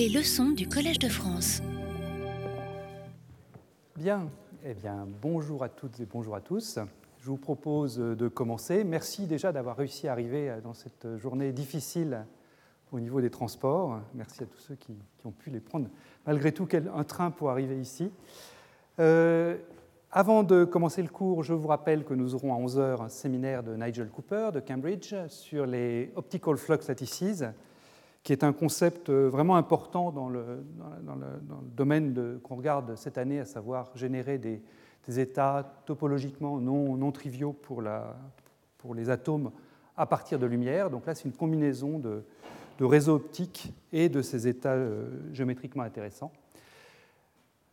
Les leçons du Collège de France. Bien, eh bien, bonjour à toutes et bonjour à tous. Je vous propose de commencer. Merci déjà d'avoir réussi à arriver dans cette journée difficile au niveau des transports. Merci à tous ceux qui, ont pu les prendre, malgré tout, un train pour arriver ici. Euh, avant de commencer le cours, je vous rappelle que nous aurons à 11h un séminaire de Nigel Cooper de Cambridge sur les optical flux lattices, qui est un concept vraiment important dans le, domaine qu'on regarde cette année, à savoir générer des, états topologiquement non, non triviaux pour, les atomes à partir de lumière. Donc là, c'est une combinaison de, réseaux optiques et de ces états euh, géométriquement intéressants.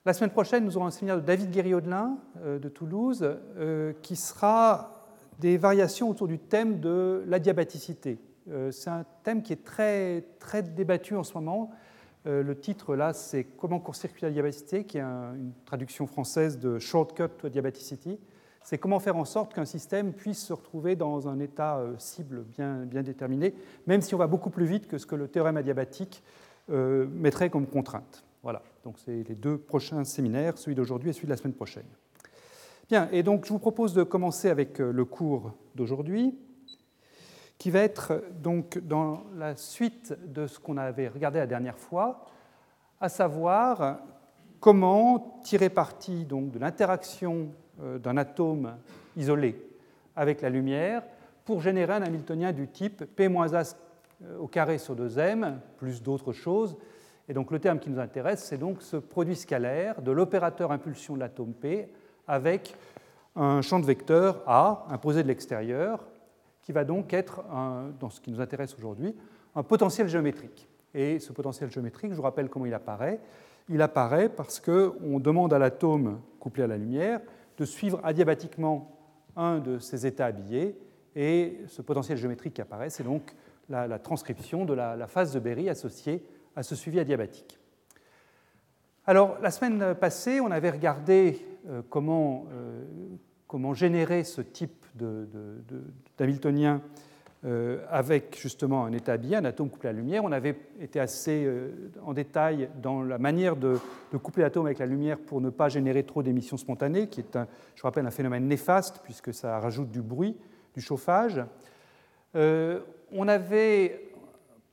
La semaine prochaine, nous aurons un séminaire de David Guéry-Audelin euh, de Toulouse euh, qui sera des variations autour du thème de la diabaticité. Euh, c'est un thème qui est très, très débattu en ce moment. Le titre là, c'est Comment court-circuiter la diabaticité, qui est une traduction française de Shortcut to Diabaticity. C'est comment faire en sorte qu'un système puisse se retrouver dans un état cible bien, bien déterminé, même si on va beaucoup plus vite que ce que le théorème adiabatique mettrait comme contrainte. Voilà, donc c'est les deux prochains séminaires, celui d'aujourd'hui et celui de la semaine prochaine. Bien, et donc je vous propose de commencer avec euh, le cours d'aujourd'hui, qui va être donc dans la suite de ce qu'on avait regardé la dernière fois, à savoir comment tirer parti donc, de l'interaction euh, d'un atome isolé avec la lumière pour générer un Hamiltonien du type P-A euh, au carré sur 2m, plus d'autres choses, et donc le terme qui nous intéresse, c'est donc ce produit scalaire de l'opérateur impulsion de l'atome P avec un champ de vecteur A imposé de l'extérieur, qui va donc être, dans ce qui nous intéresse aujourd'hui, un potentiel géométrique. Et ce potentiel géométrique, je vous rappelle comment il apparaît. Il apparaît parce qu'on demande à l'atome couplé à la lumière de suivre adiabatiquement un de ses états habillés, et ce potentiel géométrique qui apparaît, c'est donc la, transcription de la, phase de Berry associée à ce suivi adiabatique. Alors, la semaine passée, on avait regardé euh, comment, euh, comment, générer ce type d'Hamiltonien euh, avec justement un état bien, un atome couplé à la lumière. On avait été assez en détail dans la manière de, coupler l'atome avec la lumière pour ne pas générer trop d'émissions spontanées, qui est, un, je rappelle, un phénomène néfaste puisque ça rajoute du bruit, du chauffage. on avait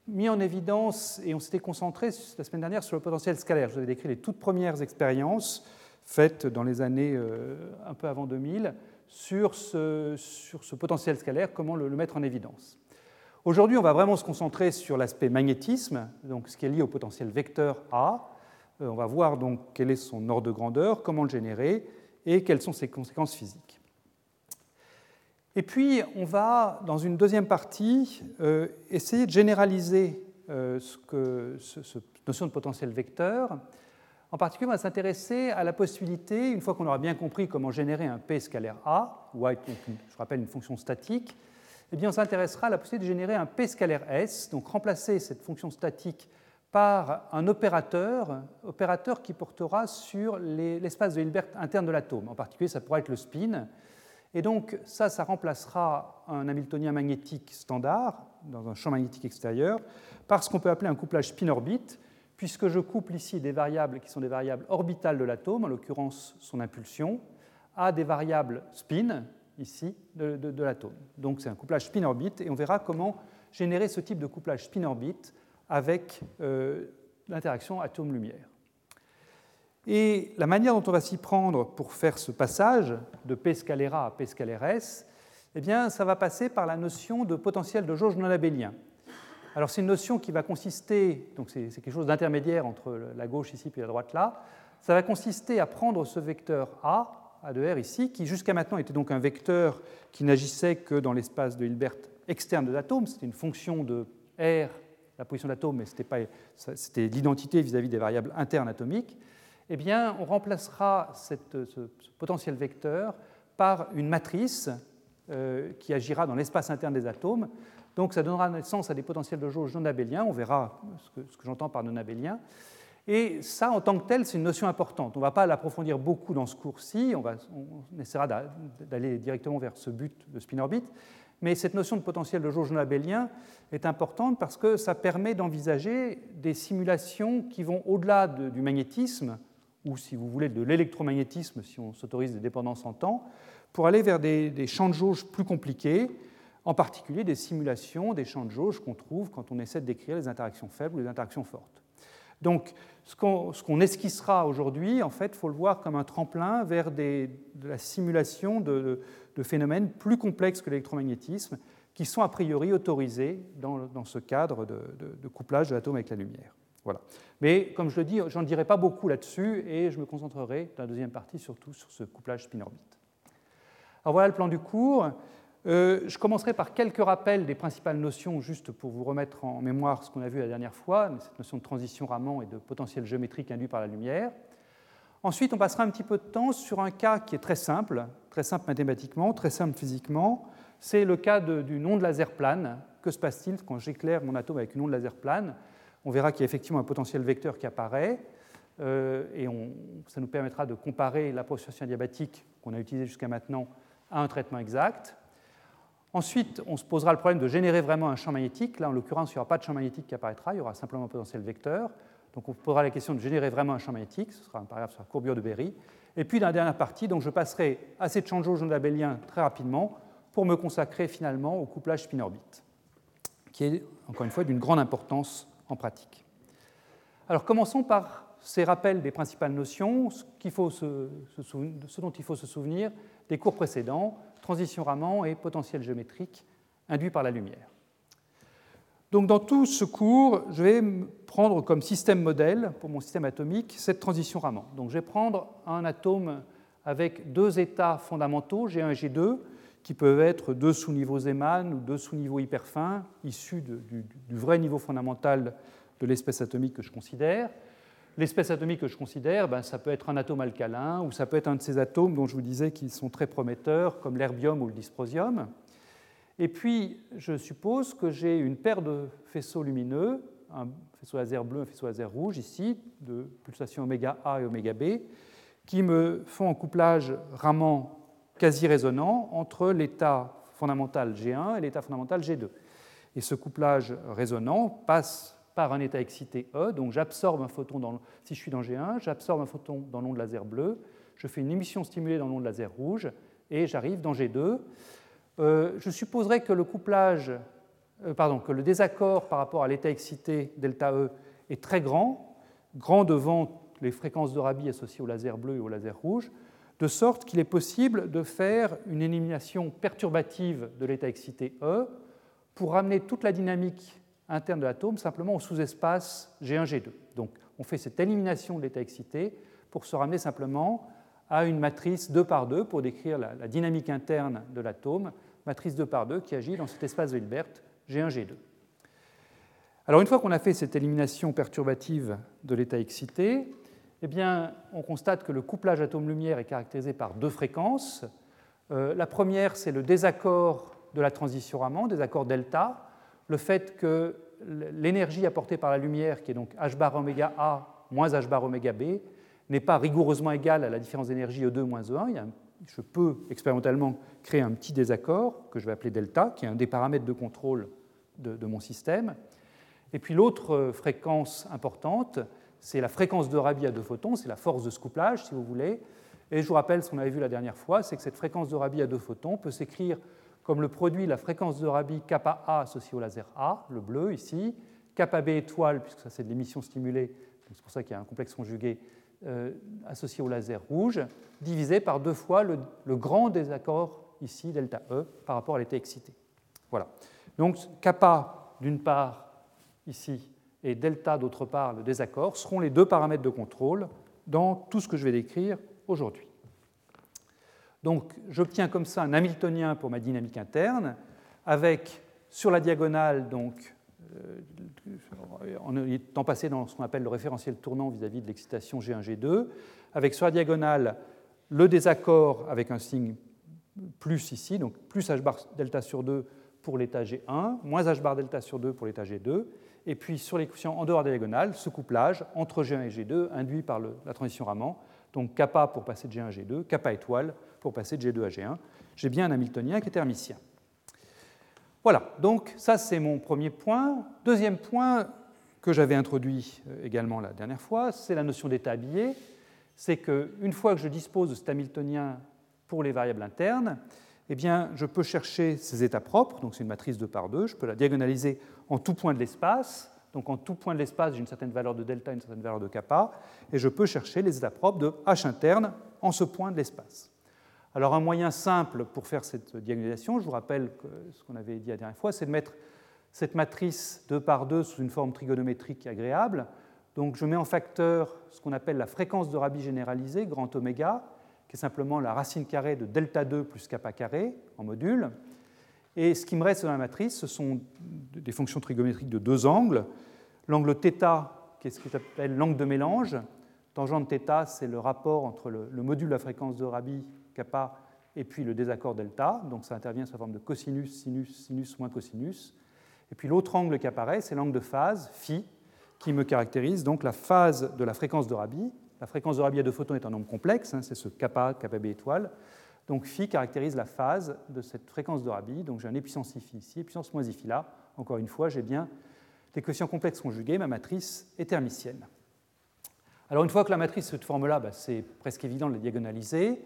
mis en évidence, et on s'était concentré la semaine dernière sur le potentiel scalaire. Je vous avais décrit les toutes premières expériences faites dans les années euh, un peu avant 2000 sur ce, potentiel scalaire, comment le, mettre en évidence. Aujourd'hui, on va vraiment se concentrer sur l'aspect magnétisme, donc ce qui est lié au potentiel vecteur A. Euh, on va voir donc quel est son ordre de grandeur, comment le générer et quelles sont ses conséquences physiques. Et puis, on va, dans une deuxième partie, euh, essayer de généraliser euh, notion de potentiel vecteur. En particulier, on va s'intéresser à la possibilité, une fois qu'on aura bien compris comment générer un P scalaire A, ou je rappelle une fonction statique, eh bien, on s'intéressera à la possibilité de générer un P scalaire S, donc remplacer cette fonction statique par un opérateur, opérateur qui portera sur l'espace de Hilbert interne de l'atome. En particulier, ça pourrait être le spin. Et donc ça, ça remplacera un Hamiltonien magnétique standard dans un champ magnétique extérieur par ce qu'on peut appeler un couplage spin-orbite, puisque je couple ici des variables qui sont des variables orbitales de l'atome, en l'occurrence son impulsion, à des variables spin, ici, de, l'atome. Donc c'est un couplage spin-orbite, et on verra comment générer ce type de couplage spin-orbite avec euh, l'interaction atome-lumière. Et la manière dont on va s'y prendre pour faire ce passage de P scalaire A à P scalaire S, eh bien, ça va passer par la notion de potentiel de jauge non abélien. Alors, c'est une notion qui va consister, donc c'est quelque chose d'intermédiaire entre la gauche ici et la droite là, ça va consister à prendre ce vecteur A, A de R ici, qui jusqu'à maintenant était donc un vecteur qui n'agissait que dans l'espace de Hilbert externe de l'atome, c'était une fonction de R, la position de l'atome, mais c'était l'identité vis-à-vis des variables internes atomiques eh bien, on remplacera ce, potentiel vecteur par une matrice euh, qui agira dans l'espace interne des atomes. Donc ça donnera naissance à des potentiels de jauge non abéliens, on verra ce que, j'entends par non abélien. Et ça, en tant que tel, c'est une notion importante. On ne va pas l'approfondir beaucoup dans ce cours-ci, on, essaiera d'aller directement vers ce but de spin-orbite, Mais cette notion de potentiel de jauge non abélien est importante parce que ça permet d'envisager des simulations qui vont au-delà du magnétisme, ou si vous voulez de l'électromagnétisme, si on s'autorise des dépendances en temps, pour aller vers des, des, champs de jauge plus compliqués, en particulier des simulations des champs de jauge qu'on trouve quand on essaie de décrire les interactions faibles ou les interactions fortes. Donc, ce qu'on esquissera aujourd'hui, en fait, il faut le voir comme un tremplin vers la simulation de, phénomènes plus complexes que l'électromagnétisme, qui sont a priori autorisés dans, ce cadre de, couplage de l'atome avec la lumière. Voilà. Mais comme je le dis, j'en dirai pas beaucoup là-dessus et je me concentrerai dans la deuxième partie surtout sur ce couplage spin-orbite. Alors voilà le plan du cours. Euh, je commencerai par quelques rappels des principales notions, juste pour vous remettre en mémoire ce qu'on a vu la dernière fois, cette notion de transition Raman et de potentiel géométrique induit par la lumière. Ensuite, on passera un petit peu de temps sur un cas qui est très simple, très simple mathématiquement, très simple physiquement. C'est le cas d'une onde laser plane. Que se passe-t-il quand j'éclaire mon atome avec une onde laser plane? On verra qu'il y a effectivement un potentiel vecteur qui apparaît. Euh, et ça nous permettra de comparer l'approximation diabatique qu'on a utilisée jusqu'à maintenant à un traitement exact. Ensuite, on se posera le problème de générer vraiment un champ magnétique. Là, en l'occurrence, il n'y aura pas de champ magnétique qui apparaîtra, il y aura simplement un potentiel vecteur. Donc, on posera la question de générer vraiment un champ magnétique. Ce sera un paragraphe sur la courbure de Berry. Et puis, dans la dernière partie, donc, je passerai à de jauge abélien très rapidement pour me consacrer finalement au couplage spin-orbite, qui est, encore une fois, d'une grande importance en pratique. Alors, commençons par ces rappels des principales notions, ce dont il faut se souvenir des cours précédents, transition Raman et potentiel géométrique induit par la lumière. Donc dans tout ce cours, je vais prendre comme système modèle pour mon système atomique cette transition Raman. Donc je vais prendre un atome avec deux états fondamentaux, G1 et G2, qui peuvent être deux sous-niveaux Zeeman ou deux sous-niveaux hyper fins, issus du, vrai niveau fondamental de l'espèce atomique que je considère. L'espèce atomique que je considère, ben, ça peut être un atome alcalin ou ça peut être un de ces atomes dont je vous disais qu'ils sont très prometteurs, comme l'herbium ou le dysprosium. Et puis, je suppose que j'ai une paire de faisceaux lumineux, un faisceau laser bleu, un faisceau laser rouge ici, de pulsations oméga A et oméga B, qui me font un couplage Raman quasi résonant entre l'état fondamental G1 et l'état fondamental G2. Et ce couplage résonant passe par un état excité E. Donc j'absorbe un photon, dans, si je suis dans G1, j'absorbe un photon dans l'onde laser bleue, je fais une émission stimulée dans l'onde laser rouge, et j'arrive dans G2. Euh, je supposerais que le couplage, euh, pardon, que le désaccord par rapport à l'état excité delta E est très grand, grand devant les fréquences de Rabi associées au laser bleu et au laser rouge, de sorte qu'il est possible de faire une élimination perturbative de l'état excité E pour ramener toute la dynamique interne de l'atome simplement au sous-espace G1, G2. Donc on fait cette élimination de l'état excité pour se ramener simplement à une matrice 2 par 2 pour décrire la, dynamique interne de l'atome, matrice 2 par 2 qui agit dans cet espace de Hilbert G1, G2. Alors une fois qu'on a fait cette élimination perturbative de l'état excité, eh bien, on constate que le couplage atome-lumière est caractérisé par deux fréquences. Euh, la première, c'est le désaccord de la transition Raman, désaccord delta, le fait que l'énergie apportée par la lumière, qui est donc h bar oméga A moins h bar oméga B, n'est pas rigoureusement égale à la différence d'énergie E2 moins E1. je peux expérimentalement créer un petit désaccord que je vais appeler delta, qui est un des paramètres de contrôle de, mon système. Et puis l'autre fréquence importante, c'est la fréquence de Rabi à deux photons, c'est la force de couplage, si vous voulez. Et je vous rappelle ce qu'on avait vu la dernière fois, c'est que cette fréquence de Rabi à deux photons peut s'écrire comme le produit la fréquence de Rabi kappa A associée au laser A, le bleu ici, kappa B étoile, puisque ça c'est de l'émission stimulée, c'est pour ça qu'il y a un complexe conjugué euh, associé au laser rouge, divisé par deux fois le, grand désaccord ici, delta E, par rapport à l'état excité. Voilà. Donc kappa d'une part ici et delta d'autre part, le désaccord, seront les deux paramètres de contrôle dans tout ce que je vais décrire aujourd'hui. Donc j'obtiens comme ça un Hamiltonien pour ma dynamique interne, avec sur la diagonale, donc, euh, en étant passé dans ce qu'on appelle le référentiel tournant vis-à-vis de l'excitation G1, G2, avec sur la diagonale le désaccord avec un signe plus ici, donc plus h bar delta sur 2 pour l'état G1, moins h bar delta sur 2 pour l'état G2, et puis sur l'équation en dehors de la diagonale, ce couplage entre G1 et G2 induit par la transition Raman, donc kappa pour passer de G1 à G2, kappa étoile pour passer de G2 à G1. J'ai bien un Hamiltonien qui est thermicien. Voilà, donc ça c'est mon premier point. Deuxième point que j'avais introduit euh, également la dernière fois, c'est la notion d'état habillé. C'est qu'une fois que je dispose de cet Hamiltonien pour les variables internes, eh bien, je peux chercher ces états propres, donc c'est une matrice 2 par 2, je peux la diagonaliser en tout point de l'espace, donc en tout point de l'espace, j'ai une certaine valeur de delta, une certaine valeur de kappa, et je peux chercher les états propres de H interne en ce point de l'espace. Alors un moyen simple pour faire cette diagonalisation, je vous rappelle que ce qu'on avait dit la dernière fois, c'est de mettre cette matrice 2 par 2 sous une forme trigonométrique agréable. Donc je mets en facteur ce qu'on appelle la fréquence de Rabi généralisée, grand oméga, qui est simplement la racine carrée de delta 2 plus kappa carré en module. Et ce qui me reste dans la matrice, ce sont des fonctions trigonométriques de deux angles. L'angle θ, qui est ce qu'on appelle l'angle de mélange. Tangente θ, c'est le rapport entre le module de la fréquence de Rabi kappa et puis le désaccord delta. Donc ça intervient sous la forme de cosinus, sinus, sinus moins cosinus. Et puis l'autre angle qui apparaît, c'est l'angle de phase, phi, qui me caractérise donc la phase de la fréquence de Rabi. La fréquence de Rabi à deux photons est un nombre complexe, hein, c'est ce kappa, kappa b étoile. Donc phi caractérise la phase de cette fréquence de Rabi. Donc j'ai un épuissance phi ici, épuissance moins phi là. Encore une fois, j'ai bien des quotients complexes conjugués, ma matrice est thermicienne. Alors une fois que la matrice est cette forme-là, bah, c'est presque évident de la diagonaliser.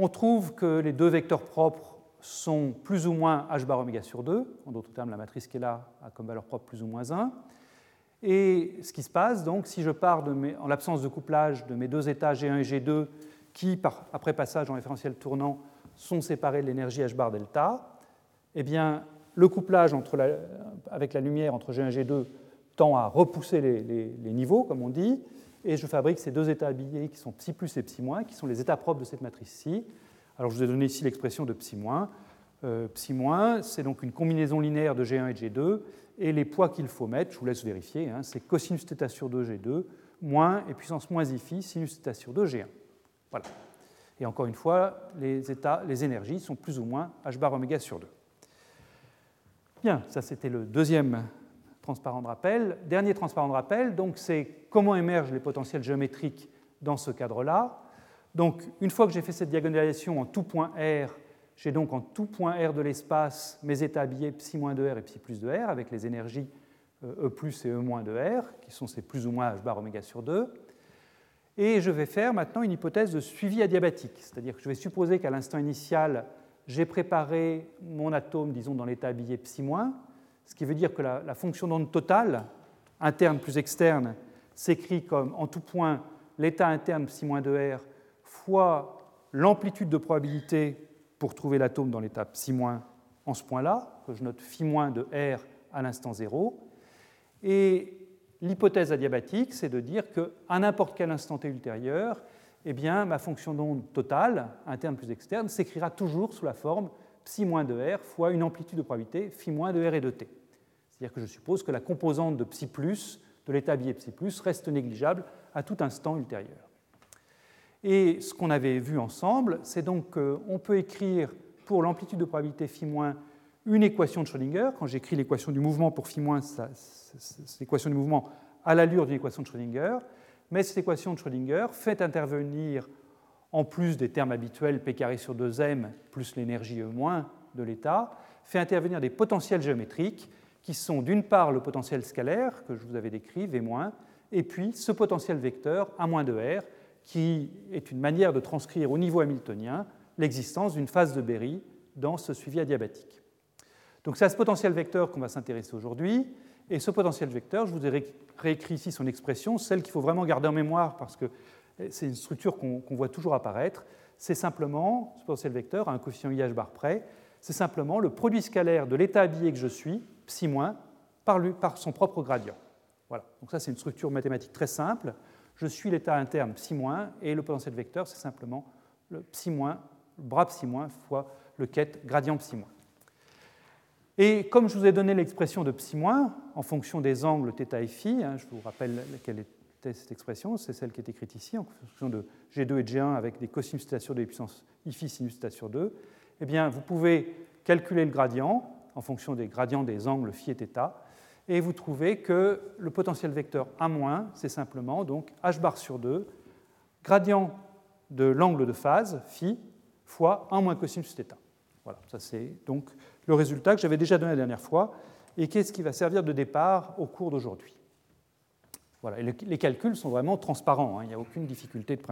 On trouve que les deux vecteurs propres sont plus ou moins h bar oméga sur 2. En d'autres termes, la matrice qui est là a comme valeur propre plus ou moins 1. Et ce qui se passe, donc, si je pars en l'absence de couplage de mes deux états G1 et G2, qui, après passage en référentiel tournant, sont séparés de l'énergie h bar delta, eh bien, le couplage avec la lumière entre G1 et G2 tend à repousser les, les niveaux, comme on dit, et je fabrique ces deux états habillés qui sont psi plus et psi moins, qui sont les états propres de cette matrice-ci. Alors je vous ai donné ici l'expression de psi moins. Euh, psi moins, c'est donc une combinaison linéaire de G1 et de G2, et les poids qu'il faut mettre, je vous laisse vérifier, hein, c'est cosinus θ sur 2 G2, moins et puissance moins ifi, sinus θ sur 2 G1. Voilà. Et encore une fois, les, états, les énergies sont plus ou moins h bar oméga sur 2. Bien, ça c'était le deuxième transparent de rappel. Dernier transparent de rappel, donc c'est comment émergent les potentiels géométriques dans ce cadre-là. Donc une fois que j'ai fait cette diagonalisation en tout point R, j'ai donc en tout point R de l'espace mes états habillés psi-2 R et psi plus de R avec les énergies euh, E plus et E moins de R, qui sont ces plus ou moins H bar oméga sur 2. Et je vais faire maintenant une hypothèse de suivi adiabatique, c'est-à-dire que je vais supposer qu'à l'instant initial, j'ai préparé mon atome, disons, dans l'état habillé psi-, ce qui veut dire que la, fonction d'onde totale, interne plus externe, s'écrit comme en tout point l'état interne psi-2 r fois l'amplitude de probabilité pour trouver l'atome dans l'état psi- en ce point-là, que je note phi- de r à l'instant 0. Et l'hypothèse adiabatique, c'est de dire qu'à n'importe quel instant t ultérieur, eh bien, ma fonction d'onde totale, interne plus externe, s'écrira toujours sous la forme psi- de r fois une amplitude de probabilité phi- de r et de t. C'est-à-dire que je suppose que la composante de psi plus de l'état billet psi plus reste négligeable à tout instant ultérieur. Et ce qu'on avait vu ensemble, c'est donc qu'on peut écrire pour l'amplitude de probabilité phi- une équation de Schrödinger. Quand j'écris l'équation du mouvement pour phi-, c'est l'équation du mouvement à l'allure d'une équation de Schrödinger. Mais cette équation de Schrödinger fait intervenir, en plus des termes habituels p carré sur 2m plus l'énergie E- de l'état, fait intervenir des potentiels géométriques qui sont d'une part le potentiel scalaire que je vous avais décrit, V-, et puis ce potentiel vecteur A- de R, qui est une manière de transcrire au niveau hamiltonien l'existence d'une phase de Berry dans ce suivi adiabatique. Donc c'est à ce potentiel vecteur qu'on va s'intéresser aujourd'hui, et ce potentiel vecteur, je vous ai réécrit ici son expression, celle qu'il faut vraiment garder en mémoire parce que c'est une structure qu'on voit toujours apparaître, c'est simplement, ce potentiel vecteur à un coefficient IH bar près, c'est simplement le produit scalaire de l'état habillé que je suis, psi- par, lui, par son propre gradient. Voilà. Donc ça, c'est une structure mathématique très simple. Je suis l'état interne psi- et le potentiel vecteur, c'est simplement le psi-, le bras psi- fois le ket gradient psi-. Et comme je vous ai donné l'expression de psi- en fonction des angles θ et phi, hein, je vous rappelle quelle était cette expression, c'est celle qui est écrite ici, en fonction de G2 et G1 avec des cosinus θ sur 2 et puissance iφ sinus θ sur 2, eh bien, vous pouvez calculer le gradient en fonction des gradients des angles phi et θ, et vous trouvez que le potentiel vecteur A-, c'est simplement donc h bar sur 2, gradient de l'angle de phase, phi, fois 1 moins cosinus θ. Voilà, ça c'est donc le résultat que j'avais déjà donné la dernière fois et qu'est-ce qui va servir de départ au cours d'aujourd'hui. Voilà, les calculs sont vraiment transparents, hein. il n'y a aucune difficulté de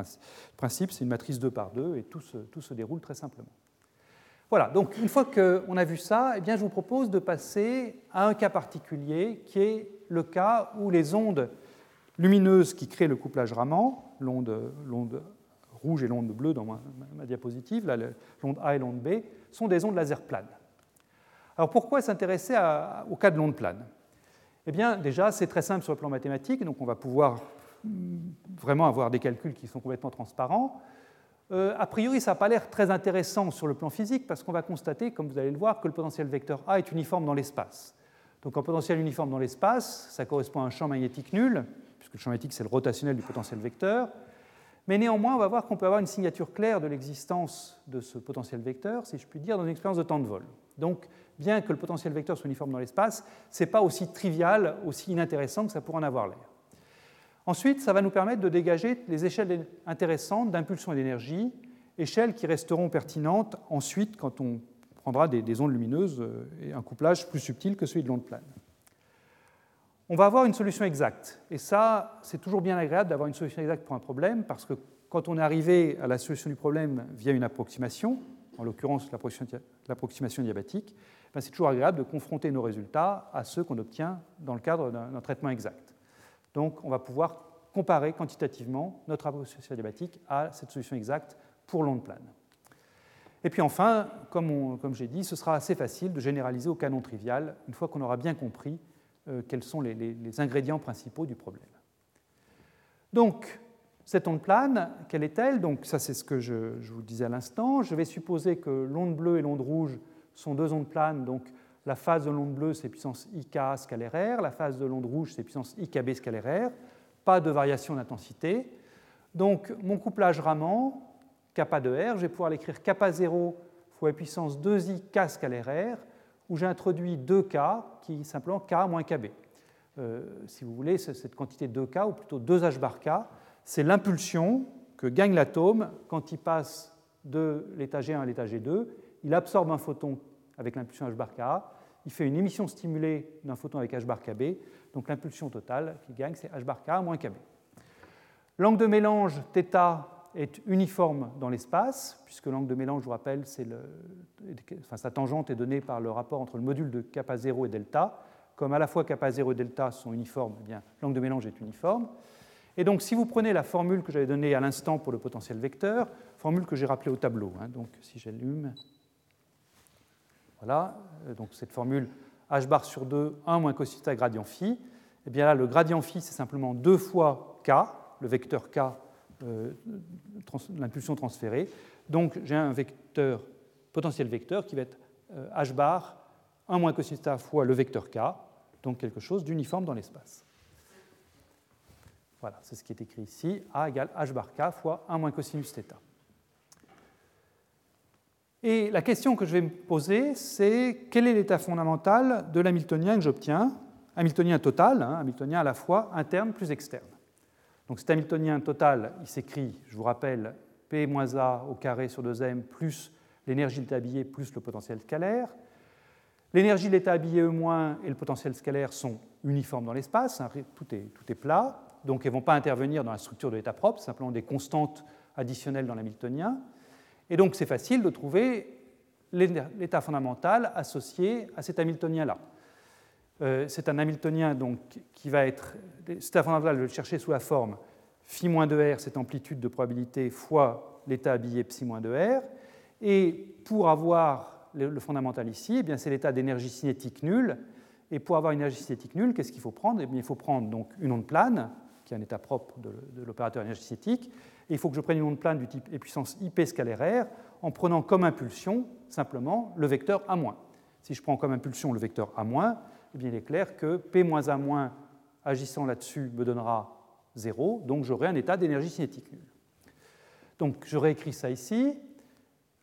principe, c'est une matrice 2 par 2 et tout se, déroule très simplement. Voilà, donc une fois qu'on a vu ça, eh je vous propose de passer à un cas particulier qui est le cas où les ondes lumineuses qui créent le couplage Raman, l'onde rouge et l'onde bleue dans ma, diapositive, l'onde A et l'onde B, sont des ondes laser planes. Alors pourquoi s'intéresser au cas de l'onde plane? Eh bien déjà, c'est très simple sur le plan mathématique, donc on va pouvoir mm, vraiment avoir des calculs qui sont complètement transparents. Euh, a priori, ça n'a pas l'air très intéressant sur le plan physique parce qu'on va constater, comme vous allez le voir, que le potentiel vecteur A est uniforme dans l'espace. Donc un potentiel uniforme dans l'espace, ça correspond à un champ magnétique nul, puisque le champ magnétique c'est le rotationnel du potentiel vecteur. Mais néanmoins, on va voir qu'on peut avoir une signature claire de l'existence de ce potentiel vecteur, si je puis dire, dans une expérience de temps de vol. Donc, bien que le potentiel vecteur soit uniforme dans l'espace, ce n'est pas aussi trivial, aussi inintéressant que ça pourrait en avoir l'air. Ensuite, ça va nous permettre de dégager les échelles intéressantes d'impulsion et d'énergie, échelles qui resteront pertinentes ensuite quand on prendra des, ondes lumineuses euh, et un couplage plus subtil que celui de l'onde plane. On va avoir une solution exacte. Et ça, c'est toujours bien agréable d'avoir une solution exacte pour un problème, parce que quand on est arrivé à la solution du problème via une approximation, en l'occurrence l'approximation diabatique, ben, c'est toujours agréable de confronter nos résultats à ceux qu'on obtient dans le cadre d'un traitement exact. Donc on va pouvoir comparer quantitativement notre approximation diabatique à cette solution exacte pour l'onde plane. Et puis enfin, comme, j'ai dit, ce sera assez facile de généraliser au canon trivial une fois qu'on aura bien compris euh, quels sont les, ingrédients principaux du problème. Donc, cette onde plane, quelle est-elle? Donc, ça, c'est ce que je, je, vous disais à l'instant. Je vais supposer que l'onde bleue et l'onde rouge sont deux ondes planes. Donc, la phase de l'onde bleue, c'est puissance IK scalaire R. La phase de l'onde rouge, c'est puissance IKB scalaire R. Pas de variation d'intensité. Donc, mon couplage Raman, kappa de R, je vais pouvoir l'écrire kappa 0 fois puissance 2i k scalaire R, où j'ai introduit 2k qui est simplement k moins kb. Euh, si vous voulez, cette quantité 2k, ou plutôt 2h bar k, c'est l'impulsion que gagne l'atome quand il passe de l'état G1 à l'état G2. Il absorbe un photon avec l'impulsion h bar k, il fait une émission stimulée d'un photon avec h bar kb, donc l'impulsion totale qu'il gagne, c'est h bar k moins kb. L'angle de mélange θ est uniforme dans l'espace, puisque l'angle de mélange, je vous rappelle, le, enfin, sa tangente est donnée par le rapport entre le module de kappa 0 et delta. Comme à la fois kappa 0 et delta sont uniformes, eh l'angle de mélange est uniforme. Et donc, si vous prenez la formule que j'avais donnée à l'instant pour le potentiel vecteur, formule que j'ai rappelée au tableau, hein, donc si j'allume, voilà, euh, donc cette formule h bar sur 2, 1 moins cos gradient phi, eh bien là, le gradient phi, c'est simplement 2 fois k, le vecteur k euh, l'impulsion transférée. Donc j'ai un vecteur, potentiel vecteur qui va être euh, h bar 1 moins cosinus θ fois le vecteur k, donc quelque chose d'uniforme dans l'espace. Voilà, c'est ce qui est écrit ici, A égale h bar k fois 1 moins cosinus θ. Et la question que je vais me poser, c'est quel est l'état fondamental de l'hamiltonien que j'obtiens? Hamiltonien total, hein, hamiltonien à la fois interne plus externe. Donc cet Hamiltonien total, il s'écrit, je vous rappelle, P moins A au carré sur 2m plus l'énergie de l'état habillé plus le potentiel scalaire. L'énergie de l'état habillé E- et le potentiel scalaire sont uniformes dans l'espace, hein, tout, est, tout, est, plat, donc elles ne vont pas intervenir dans la structure de l'état propre, simplement des constantes additionnelles dans l'hamiltonien. Et donc c'est facile de trouver l'état fondamental associé à cet hamiltonien-là. Euh, c'est un Hamiltonien donc, qui va être. C'est fondamental de le chercher sous la forme phi-2r, cette amplitude de probabilité, fois l'état habillé psi-2r. Et pour avoir le, fondamental ici, eh c'est l'état d'énergie cinétique nulle. Et pour avoir une énergie cinétique nulle, qu'est-ce qu'il faut prendre? Eh bien, Il faut prendre donc une onde plane, qui est un état propre de, l'opérateur énergie cinétique. Et il faut que je prenne une onde plane du type e puissance ip scalaire r, en prenant comme impulsion simplement le vecteur A-. Si je prends comme impulsion le vecteur A-, eh bien, il est clair que P moins A moins agissant là-dessus me donnera 0, donc j'aurai un état d'énergie cinétique nulle. Donc je réécris ça ici.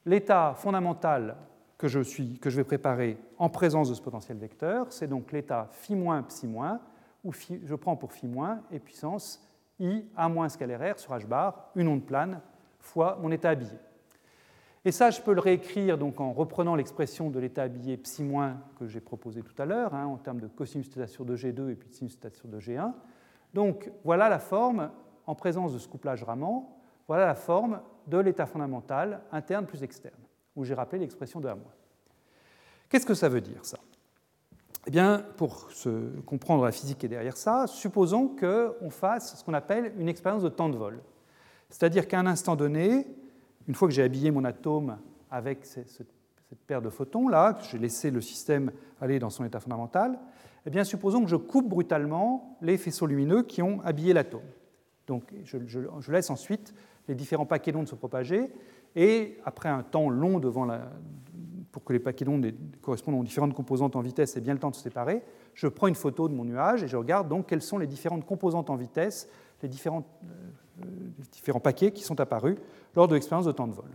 L'état fondamental que je, suis, que je vais préparer en présence de ce potentiel vecteur, c'est donc l'état phi moins psi moins, où je prends pour phi et puissance i a moins scalaire r sur h bar, une onde plane, fois mon état habillé. Et ça, je peux le réécrire donc, en reprenant l'expression de l'état habillé psi- que j'ai proposé tout à l'heure, hein, en termes de cosinus θ sur 2 G2 et puis de sinus θ sur 2 G1. Donc voilà la forme, en présence de ce couplage Raman, voilà la forme de l'état fondamental interne plus externe, où j'ai rappelé l'expression de A-. Qu'est-ce que ça veut dire ça? Eh bien, pour se comprendre la physique qui est derrière ça, supposons qu'on fasse ce qu'on appelle une expérience de temps de vol. C'est-à-dire qu'à un instant donné, une fois que j'ai habillé mon atome avec cette paire de photons là, que j'ai laissé le système aller dans son état fondamental, eh bien, supposons que je coupe brutalement les faisceaux lumineux qui ont habillé l'atome. Donc, je, laisse ensuite les différents paquets d'ondes se propager, et après un temps long devant la, pour que les paquets d'ondes correspondent aux différentes composantes en vitesse et bien le temps de se séparer, je prends une photo de mon nuage et je regarde donc quelles sont les différentes composantes en vitesse, les différents, euh, différents paquets qui sont apparus lors de l'expérience de temps de vol.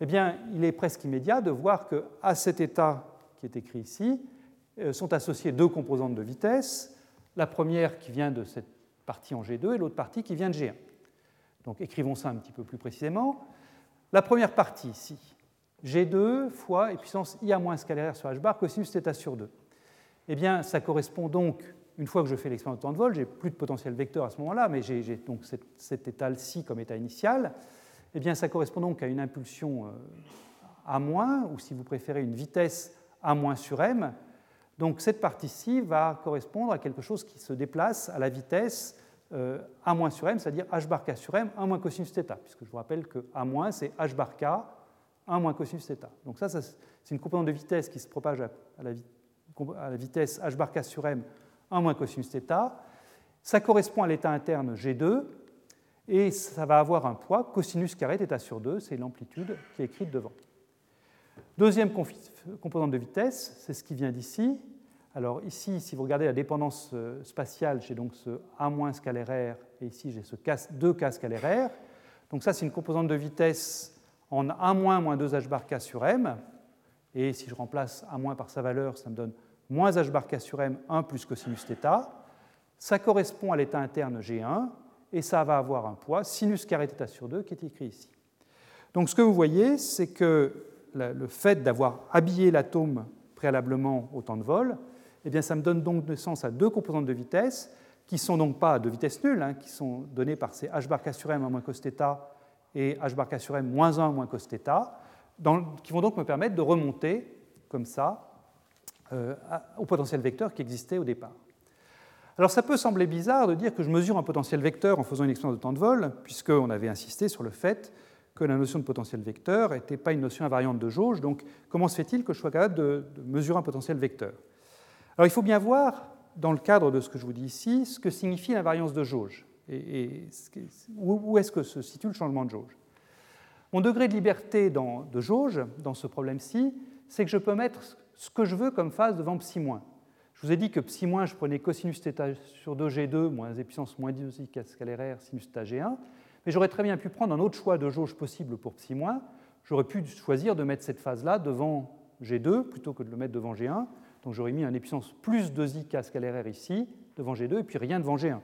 Eh bien, il est presque immédiat de voir qu'à cet état qui est écrit ici, euh, sont associées deux composantes de vitesse, la première qui vient de cette partie en G2 et l'autre partie qui vient de G1. Donc écrivons ça un petit peu plus précisément. La première partie ici, G2 fois et puissance IA moins scalaire sur h bar cosinus θ sur 2. Eh bien, ça correspond donc, une fois que je fais l'expérience de temps de vol, j'ai plus de potentiel vecteur à ce moment-là, mais j'ai donc cet, état-ci comme état initial. Eh bien, ça correspond donc à une impulsion euh, A-, ou si vous préférez, une vitesse A- sur M. Donc cette partie-ci va correspondre à quelque chose qui se déplace à la vitesse euh, A- sur M, c'est-à-dire H bar K sur M, 1 moins cosinus θ, puisque je vous rappelle que A- c'est H bar K 1 moins cosinus θ. Donc ça, c'est une composante de vitesse qui se propage à, la, vitesse h bar k sur m 1 moins cosinus θ. Ça correspond à l'état interne G2, et ça va avoir un poids cosinus carré θ sur 2, c'est l'amplitude qui est écrite devant. Deuxième composante de vitesse, c'est ce qui vient d'ici. Alors ici, si vous regardez la dépendance euh, spatiale, j'ai donc ce A- scalaire R, et ici j'ai ce 2K scalaire R. Donc ça, c'est une composante de vitesse en A- moins 2h bar k sur m. Et si je remplace A- par sa valeur, ça me donne moins h bar k sur m 1 plus cosinus θ. Ça correspond à l'état interne G1 et ça va avoir un poids sinus carré θ sur 2 qui est écrit ici. Donc ce que vous voyez, c'est que le fait d'avoir habillé l'atome préalablement au temps de vol, eh bien, ça me donne donc naissance à deux composantes de vitesse qui ne sont donc pas de vitesse nulle, hein, qui sont données par ces h bar k sur m 1 moins cos θ et h bar k sur m moins 1 moins cos qui vont donc me permettre de remonter comme ça euh, au potentiel vecteur qui existait au départ. Alors ça peut sembler bizarre de dire que je mesure un potentiel vecteur en faisant une expérience de temps de vol, puisqu'on avait insisté sur le fait que la notion de potentiel vecteur n'était pas une notion invariante de jauge, donc comment se fait-il que je sois capable de, mesurer un potentiel vecteur? Alors il faut bien voir, dans le cadre de ce que je vous dis ici, ce que signifie l'invariance de jauge et, où est-ce que se situe le changement de jauge? Mon degré de liberté de jauge, dans ce problème-ci, c'est que je peux mettre ce que je veux comme phase devant psi. Je vous ai dit que psi je prenais cosinus θ sur 2g2 moins e puissance moins 10 i scalaire r sinus θ g1, mais j'aurais très bien pu prendre un autre choix de jauge possible pour psi. J'aurais pu choisir de mettre cette phase-là devant g2 plutôt que de le mettre devant g1. Donc j'aurais mis un puissance plus 2i scalaire r ici, devant g2, et puis rien devant g1.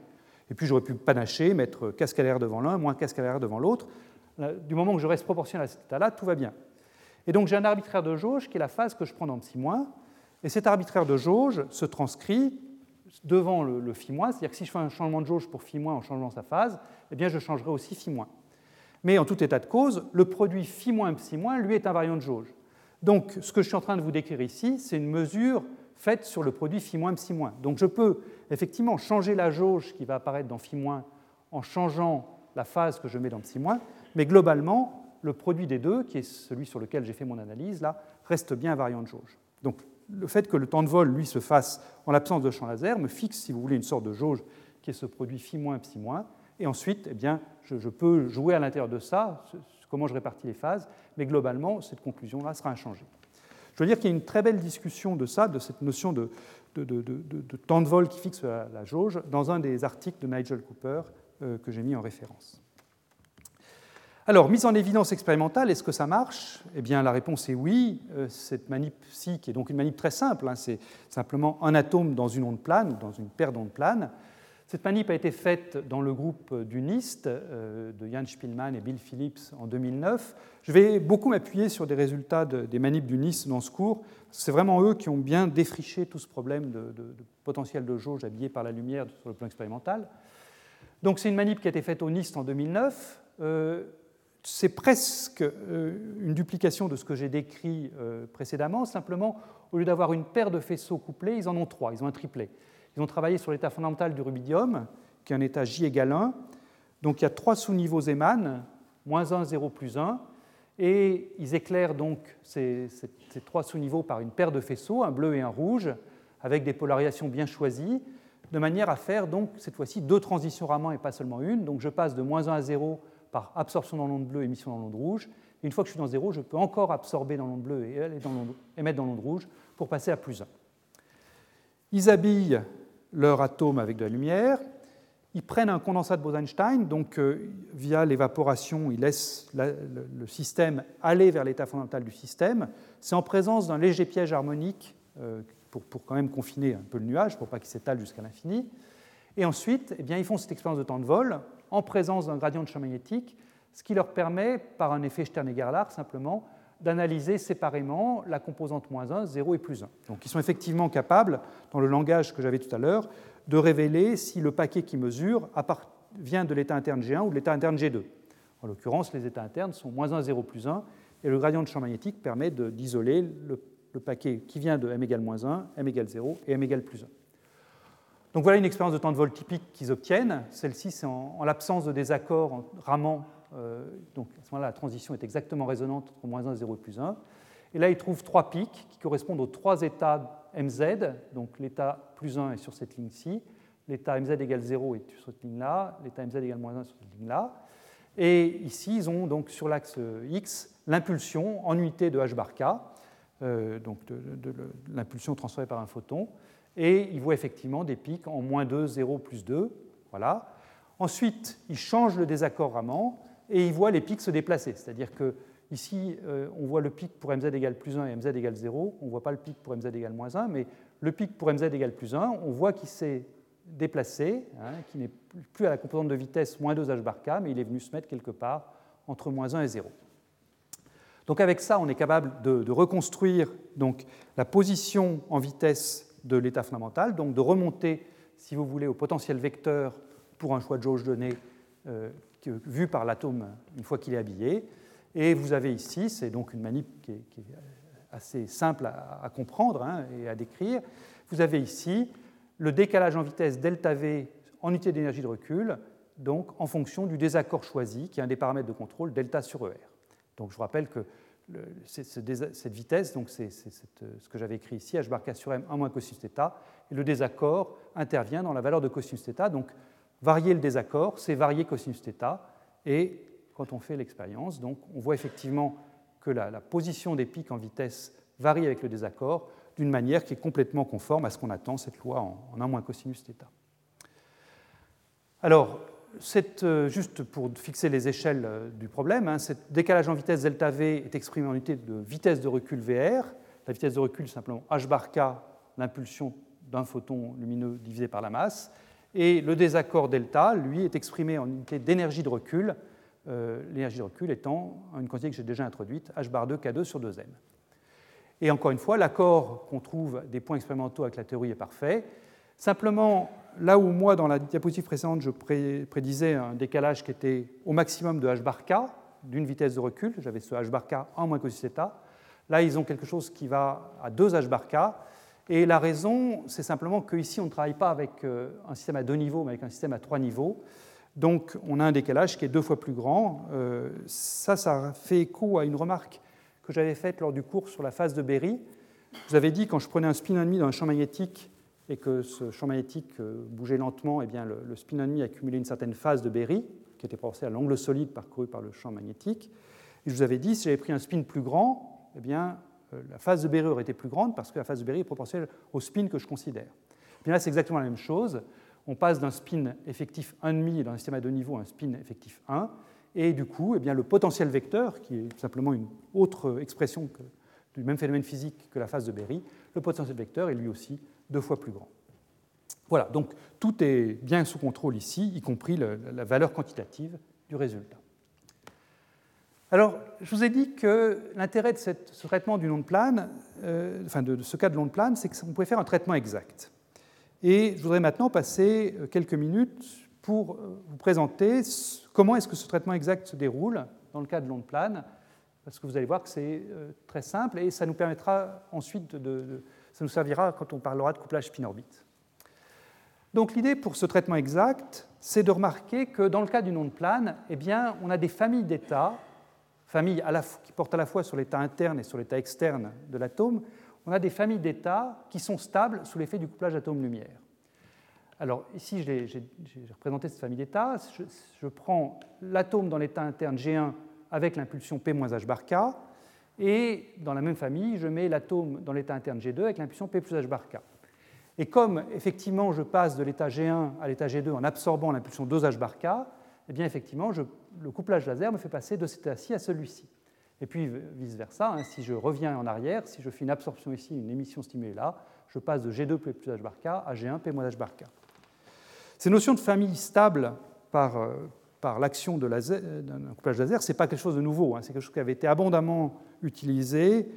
Et puis j'aurais pu panacher, mettre cascalaire devant l'un, moins cascalaire devant l'autre. Du moment que je reste proportionnel à cet état-là, tout va bien. Et donc j'ai un arbitraire de jauge qui est la phase que je prends dans psi moins. Et cet arbitraire de jauge se transcrit devant le, le phi moins, c'est-à-dire que si je fais un changement de jauge pour phi moins en changeant sa phase, eh bien je changerai aussi phi moins. Mais en tout état de cause, le produit phi moins psi moins, lui, est invariant de jauge. Donc ce que je suis en train de vous décrire ici, c'est une mesure faite sur le produit phi moins psi moins. Donc je peux effectivement changer la jauge qui va apparaître dans phi moins en changeant la phase que je mets dans psi moins, mais globalement, le produit des deux, qui est celui sur lequel j'ai fait mon analyse, là, reste bien invariant de jauge. Donc le fait que le temps de vol, lui, se fasse en l'absence de champ laser me fixe, si vous voulez, une sorte de jauge qui est ce produit phi moins psi moins, et ensuite, eh bien, je, je peux jouer à l'intérieur de ça, comment je répartis les phases, mais globalement, cette conclusion-là sera inchangée. Je veux dire qu'il y a une très belle discussion de ça, de cette notion de, temps de vol qui fixe la, jauge, dans un des articles de Nigel Cooper euh, que j'ai mis en référence. Alors, mise en évidence expérimentale, est-ce que ça marche? Eh bien, la réponse est oui. Euh, cette manip-ci, qui est donc une manip très simple, hein, c'est simplement un atome dans une onde plane ou dans une paire d'ondes planes, Cette manip a été faite dans le groupe du NIST euh, de Jan Spielmann et Bill Phillips en 2009. Je vais beaucoup m'appuyer sur des résultats des manips du NIST dans ce cours. C'est vraiment eux qui ont bien défriché tout ce problème de, potentiel de jauge habillé par la lumière sur le plan expérimental. Donc c'est une manip qui a été faite au NIST en 2009. Euh, c'est presque euh, une duplication de ce que j'ai décrit précédemment. Simplement, au lieu d'avoir une paire de faisceaux couplés, ils en ont trois, ils ont un triplet. Ils ont travaillé sur l'état fondamental du rubidium, qui est un état J égale 1. Donc il y a trois sous-niveaux Zeeman, moins 1, 0, plus 1. Et ils éclairent donc ces, trois sous-niveaux par une paire de faisceaux, un bleu et un rouge, avec des polarisations bien choisies, de manière à faire donc cette fois-ci deux transitions Raman et pas seulement une. Donc je passe de moins 1 à 0 par absorption dans l'onde bleue, émission dans l'onde rouge. Une fois que je suis dans 0, je peux encore absorber dans l'onde bleue et émettre dans l'onde rouge pour passer à plus 1. Ils habillent leur atome avec de la lumière. Ils prennent un condensat de Bose-Einstein, donc euh, via l'évaporation, ils laissent le, système aller vers l'état fondamental du système. C'est en présence d'un léger piège harmonique euh, pour, quand même confiner un peu le nuage, pour pas qu'il s'étale jusqu'à l'infini. Et ensuite, eh bien, ils font cette expérience de temps de vol en présence d'un gradient de champ magnétique, ce qui leur permet, par un effet Stern-Gerlach simplement, d'analyser séparément la composante moins 1, 0 et plus 1. Donc ils sont effectivement capables, dans le langage que j'avais tout à l'heure, de révéler si le paquet qui mesure vient de l'état interne G1 ou de l'état interne G2. En l'occurrence, les états internes sont moins 1, 0, plus 1, et le gradient de champ magnétique permet d'isoler le, paquet qui vient de m égale moins 1, m égale 0 et m égale plus 1. Donc voilà une expérience de temps de vol typique qu'ils obtiennent. Celle-ci, c'est en, l'absence de désaccord ramant euh, donc à ce moment-là, la transition est exactement résonante entre moins 1, 0 et plus 1. Et là, il trouve trois pics qui correspondent aux trois états mz. Donc l'état plus 1 est sur cette ligne-ci, l'état mz égale 0 est sur cette ligne-là, l'état mz égale moins 1 sur cette ligne-là. Et ici, ils ont donc sur l'axe x l'impulsion en unité de h bar k, euh, donc de, de l'impulsion transférée par un photon. Et ils voient effectivement des pics en moins 2, 0, plus 2. Voilà. Ensuite, ils changent le désaccord Raman et il voit les pics se déplacer. C'est-à-dire que ici, euh, on voit le pic pour mz égale plus 1 et mz égale 0, on ne voit pas le pic pour mz égale moins 1, mais le pic pour mz égale plus 1, on voit qu'il s'est déplacé, hein, qu'il n'est plus à la composante de vitesse moins 2 h bar k, mais il est venu se mettre quelque part entre moins 1 et 0. Donc avec ça, on est capable de, reconstruire donc, la position en vitesse de l'état fondamental, donc de remonter, si vous voulez, au potentiel vecteur pour un choix de jauge donné vu par l'atome une fois qu'il est habillé. Et vous avez ici, c'est donc une manip qui est, assez simple à, comprendre hein, et à décrire, vous avez ici le décalage en vitesse delta v en unité d'énergie de recul, donc en fonction du désaccord choisi, qui est un des paramètres de contrôle delta sur ER. Donc je vous rappelle que cette vitesse, donc c'est ce que j'avais écrit ici, h bar k sur m 1 moins cosinus θ, et le désaccord intervient dans la valeur de cosinus θ, donc varier le désaccord, c'est varier cosinus θ. Et quand on fait l'expérience, donc, on voit effectivement que la, position des pics en vitesse varie avec le désaccord d'une manière qui est complètement conforme à ce qu'on attend, cette loi en, 1 moins cosinus θ. Alors, euh, juste pour fixer les échelles euh, du problème, hein, ce décalage en vitesse delta v est exprimé en unité de vitesse de recul VR. La vitesse de recul, simplement h bar k, l'impulsion d'un photon lumineux divisé par la masse. Et le désaccord delta, lui, est exprimé en unité d'énergie de recul, euh, l'énergie de recul étant une quantité que j'ai déjà introduite, h bar 2 k2 sur 2m. Et encore une fois, l'accord qu'on trouve des points expérimentaux avec la théorie est parfait. Simplement, là où moi, dans la diapositive précédente, je prédisais un décalage qui était au maximum de h bar k, d'une vitesse de recul, j'avais ce h bar k en moins θ, là, ils ont quelque chose qui va à 2 h bar k, et la raison, c'est simplement qu'ici, on ne travaille pas avec euh, un système à deux niveaux, mais avec un système à trois niveaux. Donc, on a un décalage qui est deux fois plus grand. Euh, ça, ça fait écho à une remarque que j'avais faite lors du cours sur la phase de Berry. Je vous avais dit, quand je prenais un spin ennemi dans un champ magnétique et que ce champ magnétique euh, bougeait lentement, eh bien, le, spin ennemi accumulait une certaine phase de Berry, qui était proportionnée à l'angle solide parcouru par le champ magnétique. Je vous avais dit, si j'avais pris un spin plus grand, eh bien, la phase de Berry aurait été plus grande parce que la phase de Berry est proportionnelle au spin que je considère. Là, c'est exactement la même chose. On passe d'un spin effectif 1,5 dans un système à deux niveaux à un spin effectif 1. Et du coup, eh bien, le potentiel vecteur, qui est simplement une autre expression du même phénomène physique que la phase de Berry, le potentiel vecteur est lui aussi deux fois plus grand. Voilà, donc tout est bien sous contrôle ici, y compris la valeur quantitative du résultat. Alors, je vous ai dit que l'intérêt de ce traitement du nom de plane, euh, enfin de, ce cas de long de plane, c'est qu'on pouvait faire un traitement exact. Et je voudrais maintenant passer euh, quelques minutes pour euh, vous présenter comment est-ce que ce traitement exact se déroule dans le cas de long de plane, parce que vous allez voir que c'est très simple et ça nous permettra ensuite de, ça nous servira quand on parlera de couplage spin-orbite. Donc l'idée pour ce traitement exact, c'est de remarquer que dans le cas du nom de plane, eh bien, on a des familles d'états familles qui portent à la fois sur l'état interne et sur l'état externe de l'atome, on a des familles d'états qui sont stables sous l'effet du couplage atome-lumière. Alors ici, j'ai représenté cette famille d'états. Je, prends l'atome dans l'état interne G1 avec l'impulsion P-H bar K, et dans la même famille, je mets l'atome dans l'état interne G2 avec l'impulsion P plus H bar K. Et comme effectivement je passe de l'état G1 à l'état G2 en absorbant l'impulsion 2H bar K, eh bien effectivement, le couplage laser me fait passer de cet état-ci à celui-ci. Et puis vice-versa, hein, si je reviens en arrière, si je fais une absorption ici, une émission stimulée là, je passe de G2 P plus H bar K à G1 P moins H bar K. Ces notions de famille stable par, euh, par l'action d'un couplage laser, ce n'est pas quelque chose de nouveau, hein, c'est quelque chose qui avait été abondamment utilisé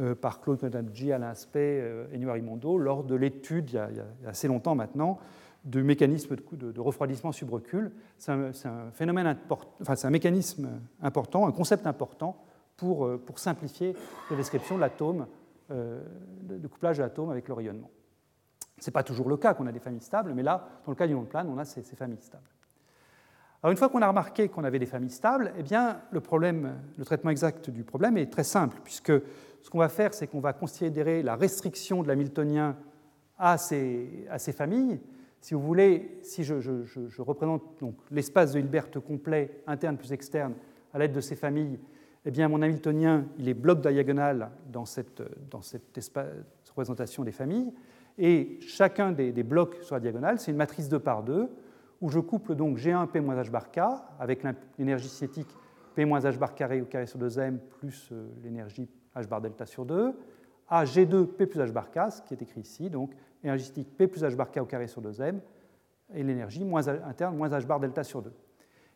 euh, par Claude Cotangi, Alain Aspect euh, et Nuarimondo lors de l'étude, il, y a assez longtemps maintenant, de mécanisme de, refroidissement subrecul. C'est un, phénomène enfin, c'est un mécanisme important, un concept important pour, euh, pour simplifier la description de l'atome, euh, de couplage de l'atome avec le rayonnement. Ce n'est pas toujours le cas qu'on a des familles stables, mais là, dans le cas du monde plane, on a ces, familles stables. Alors une fois qu'on a remarqué qu'on avait des familles stables, eh bien, le, problème, le traitement exact du problème est très simple, puisque ce qu'on va faire, c'est qu'on va considérer la restriction de l'hamiltonien à ces familles, si vous voulez, si je, représente l'espace de Hilbert complet, interne plus externe, à l'aide de ces familles, eh bien, mon Hamiltonien, il est bloc diagonal dans cette, dans cette représentation des familles, et chacun des, blocs sur la diagonale, c'est une matrice 2 par 2, où je couple donc G1 P H bar K, avec l'énergie cinétique P H bar carré au carré sur 2m, plus euh, l'énergie H bar delta sur 2, à G2 P plus H bar K, ce qui est écrit ici, donc énergétique P plus H bar K au carré sur 2m, et l'énergie moins interne moins H bar delta sur 2.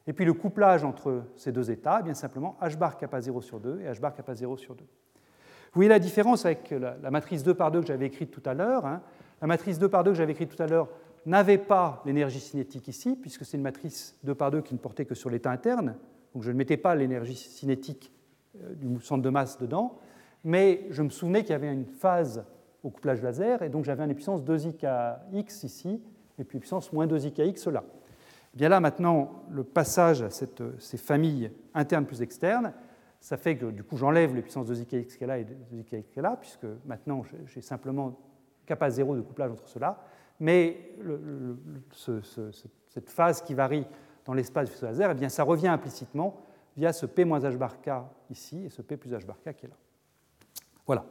Et puis le couplage entre ces deux états, eh bien simplement H bar kappa 0 sur 2 et H bar kappa 0 sur 2. Vous voyez la différence avec la, matrice 2 par 2 que j'avais écrite tout à l'heure. Hein. La matrice 2 par 2 que j'avais écrite tout à l'heure n'avait pas l'énergie cinétique ici, puisque c'est une matrice 2 par 2 qui ne portait que sur l'état interne. Donc je ne mettais pas l'énergie cinétique euh, du centre de masse dedans. Mais je me souvenais qu'il y avait une phase au couplage laser, et donc j'avais une puissance 2ikax ici, et puis puissance moins 2ikax là. Et bien là, maintenant, le passage à cette, ces familles internes plus externes, ça fait que du coup j'enlève les puissances 2ikax qui est là et 2ikax qui est là, puisque maintenant j'ai simplement kappa 0 de couplage entre ceux-là, mais cette phase qui varie dans l'espace du faisceau laser, eh bien, ça revient implicitement via ce P moins H bar K ici et ce P plus H bar K qui est là. Voilà.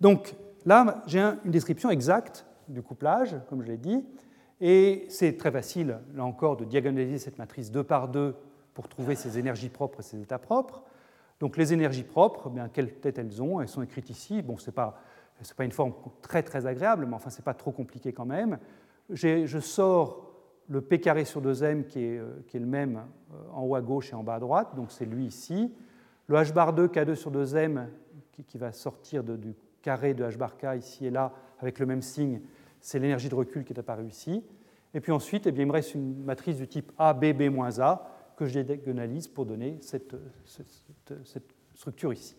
Donc, Là, j'ai une description exacte du couplage, comme je l'ai dit, et c'est très facile, là encore, de diagonaliser cette matrice 2 par 2 pour trouver ses énergies propres et ses états propres. Donc les énergies propres, eh bien, quelle tête elles ont Elles sont écrites ici. Bon, ce n'est pas, pas, une forme très très agréable, mais enfin, ce n'est pas trop compliqué quand même. Je sors le P carré sur 2m qui est, euh, qui est le même euh, en haut à gauche et en bas à droite, donc c'est lui ici. Le H bar 2 K2 sur 2m qui, qui va sortir de, du carré de h bar k ici et là avec le même signe, c'est l'énergie de recul qui est apparue ici. Et puis ensuite, eh bien, il me reste une matrice du type A, B, B A que je diagonalise pour donner cette, cette, structure ici.